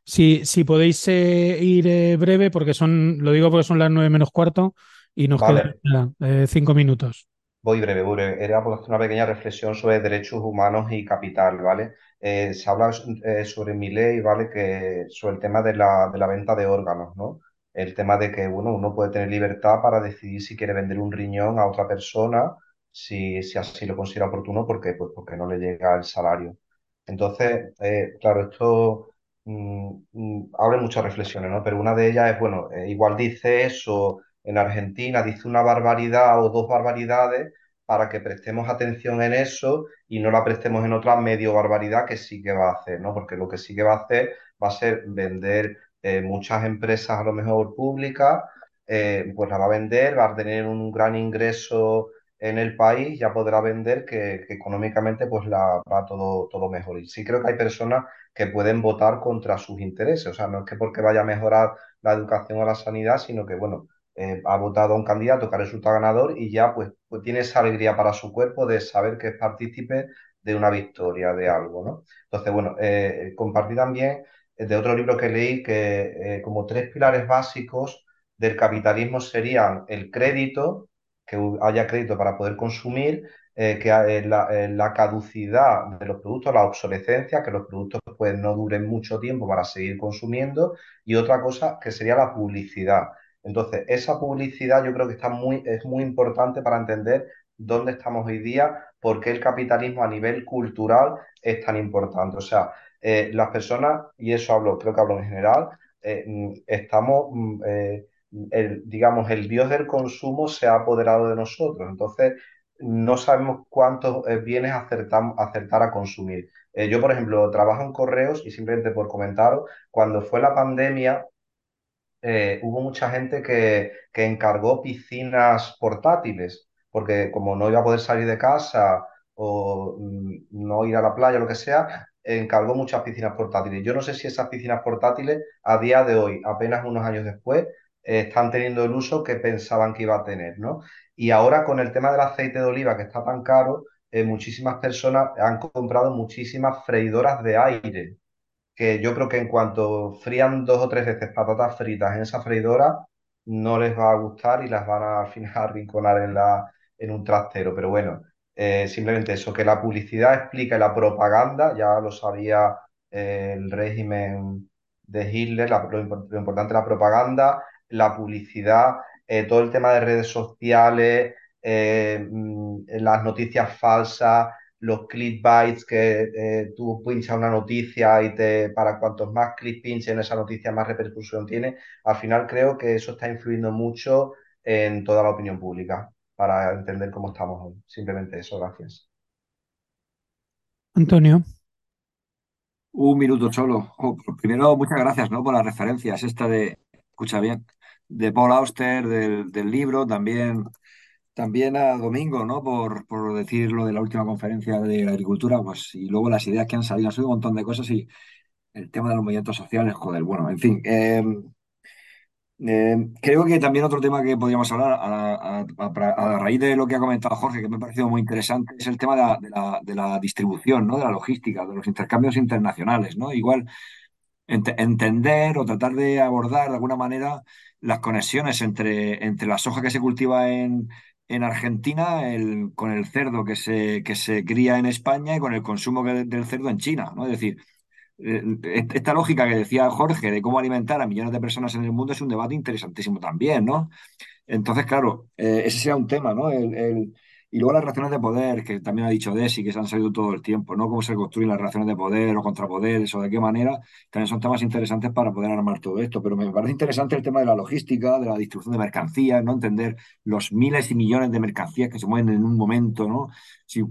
Si, si podéis eh, ir eh, breve, porque son, lo digo porque son las nueve menos cuarto y nos quedan eh, cinco minutos. Voy breve, voy breve. Era una pequeña reflexión sobre derechos humanos y capital, ¿vale? Eh, se habla eh, sobre mi ley, ¿vale? Que sobre el tema de la, de la venta de órganos, ¿no? El tema de que, bueno, uno puede tener libertad para decidir si quiere vender un riñón a otra persona, si, si así lo considera oportuno, porque, pues porque no le llega el salario. Entonces, eh, claro, esto mm, mm, abre muchas reflexiones, ¿no? Pero una de ellas es, bueno, igual dice eso en Argentina dice una barbaridad o dos barbaridades para que prestemos atención en eso y no la prestemos en otra medio barbaridad que sí que va a hacer, ¿no? Porque lo que sí que va a hacer va a ser vender eh, muchas empresas a lo mejor públicas, eh, pues la va a vender, va a tener un gran ingreso en el país, ya podrá vender que, económicamente pues la va todo, todo mejor. Y sí creo que hay personas que pueden votar contra sus intereses, o sea, no es que porque vaya a mejorar la educación o la sanidad, sino que, bueno, eh, ha votado a un candidato que ha resultado ganador y ya pues, pues, tiene esa alegría para su cuerpo de saber que es partícipe de una victoria, de algo, ¿no? Entonces, bueno, eh, compartí también eh, de otro libro que leí que como tres pilares básicos del capitalismo serían el crédito, que haya crédito para poder consumir, que la, la, caducidad de los productos, la obsolescencia, que los productos pues, no duren mucho tiempo para seguir consumiendo, y otra cosa que sería la publicidad. Entonces, esa publicidad yo creo que está muy, es muy importante para entender dónde estamos hoy día, por qué el capitalismo a nivel cultural es tan importante. O sea, eh, las personas, y eso hablo, creo que hablo en general, eh, mm, estamos, mm, eh, el, digamos, el dios del consumo se ha apoderado de nosotros. Entonces, no sabemos cuántos bienes acertar a consumir. yo, por ejemplo, trabajo en correos y simplemente por comentaros, cuando fue la pandemia, hubo mucha gente que, que encargó piscinas portátiles porque como no iba a poder salir de casa o mm, no ir a la playa lo que sea, encargó muchas piscinas portátiles. Yo no sé si esas piscinas portátiles a día de hoy, apenas unos años después, están teniendo el uso que pensaban que iba a tener, ¿no? Y ahora con el tema del aceite de oliva que está tan caro, eh, muchísimas personas han comprado muchísimas freidoras de aire, que yo creo que en cuanto frían dos o tres veces patatas fritas en esa freidora, no les va a gustar y las van a al (laughs) arrinconar en un trastero, pero bueno, eh, simplemente eso, que la publicidad explica la propaganda, ya lo sabía eh, el régimen de Hitler, lo, importante es la propaganda, la publicidad, eh, todo el tema de redes sociales, mm, las noticias falsas, los clickbaits que tú pinchas una noticia y te para cuantos más clics pinchen esa noticia más repercusión tiene, al final creo que eso está influyendo mucho en toda la opinión pública para entender cómo estamos hoy. Simplemente eso, gracias. Antonio. Un minuto solo. Oh, primero, muchas gracias ¿no? por las referencias. Esta de, escucha bien, de Paul Auster, del, libro, también, también a Domingo, ¿no? Por, por decir lo de la última conferencia de agricultura, pues, y luego las ideas que han salido, han sido un montón de cosas y el tema de los movimientos sociales, joder, bueno, en fin. Eh, eh, creo que también otro tema que podríamos hablar a, raíz de lo que ha comentado Jorge, que me ha parecido muy interesante, es el tema de la, distribución, ¿no? de la logística, de los intercambios internacionales. ¿no? Igual entender o tratar de abordar de alguna manera las conexiones entre, entre la soja que se cultiva en, en Argentina con el cerdo que se, que se cría en España y con el consumo del cerdo en China. ¿no? Es decir, eh, esta lógica que decía Jorge de cómo alimentar a millones de personas en el mundo es un debate interesantísimo también, ¿no? Entonces, claro, eh, ese sería un tema, ¿no? El, y luego las relaciones de poder, que también ha dicho Desi, que se han salido todo el tiempo, ¿no? Cómo se construyen las relaciones de poder o contrapoderes o de qué manera, también son temas interesantes para poder armar todo esto. Pero me parece interesante el tema de la logística, de la distribución de mercancías, ¿no? Entender los miles y millones de mercancías que se mueven en un momento, ¿no? Si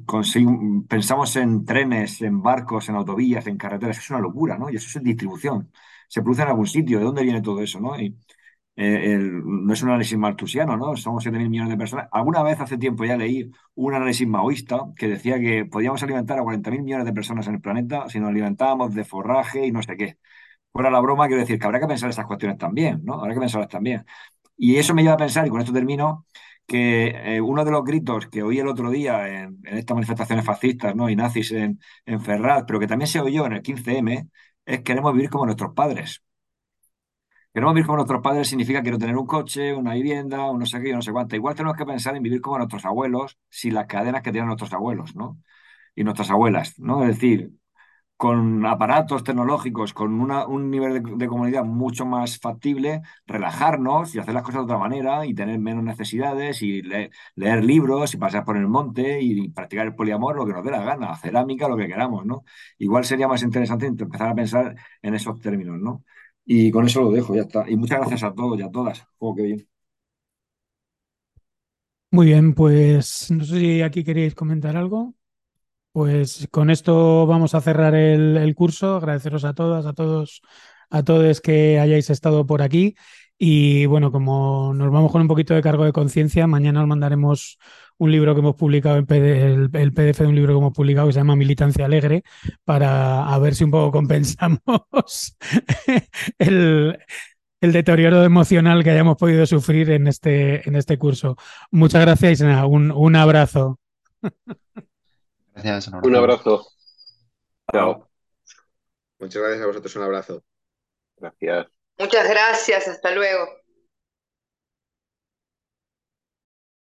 pensamos en trenes, en barcos, en autovías, en carreteras, es una locura, ¿no? Y eso es distribución. Se produce en algún sitio, ¿de dónde viene todo eso, ¿no? Eh, no es un análisis maltusiano, ¿no? Somos 7.000 millones de personas. Alguna vez hace tiempo ya leí un análisis maoísta que decía que podíamos alimentar a 40.000 millones de personas en el planeta si nos alimentábamos de forraje y no sé qué. Fuera la broma, quiero decir que habrá que pensar estas cuestiones también, ¿no? Habrá que pensarlas también. Y eso me lleva a pensar, y con esto termino, que eh, uno de los gritos que oí el otro día en, estas manifestaciones fascistas ¿no? y nazis en, en Ferraz, pero que también se oyó en el 15M, es queremos vivir como nuestros padres. Queremos vivir como nuestros padres significa quiero tener un coche, una vivienda, un no sé qué, no sé cuánto. Igual tenemos que pensar en vivir como nuestros abuelos, sin las cadenas que tienen nuestros abuelos, ¿no? Y nuestras abuelas, ¿no? Es decir, con aparatos tecnológicos, con un nivel de, comunidad mucho más factible, relajarnos y hacer las cosas de otra manera y tener menos necesidades y leer libros y pasar por el monte y, practicar el poliamor, lo que nos dé la gana, cerámica, lo que queramos, ¿no? Igual sería más interesante empezar a pensar en esos términos, ¿no? Y con eso lo dejo, ya está. Y muchas gracias a todos y a todas. Oh, qué bien. Muy bien, pues no sé si aquí queréis comentar algo. Pues con esto vamos a cerrar el, curso. Agradeceros a todas, a todos, a todos que hayáis estado por aquí. Y bueno, como nos vamos con un poquito de cargo de conciencia, mañana os mandaremos un libro que hemos publicado, en el, PDF de un libro que hemos publicado que se llama Militancia Alegre, para a ver si un poco (laughs) compensamos el, deterioro emocional que hayamos podido sufrir en este, en este curso. Muchas gracias y un, un abrazo. Gracias, Un abrazo. Chao. Muchas gracias a vosotros, un abrazo. Gracias. Muchas gracias, hasta luego.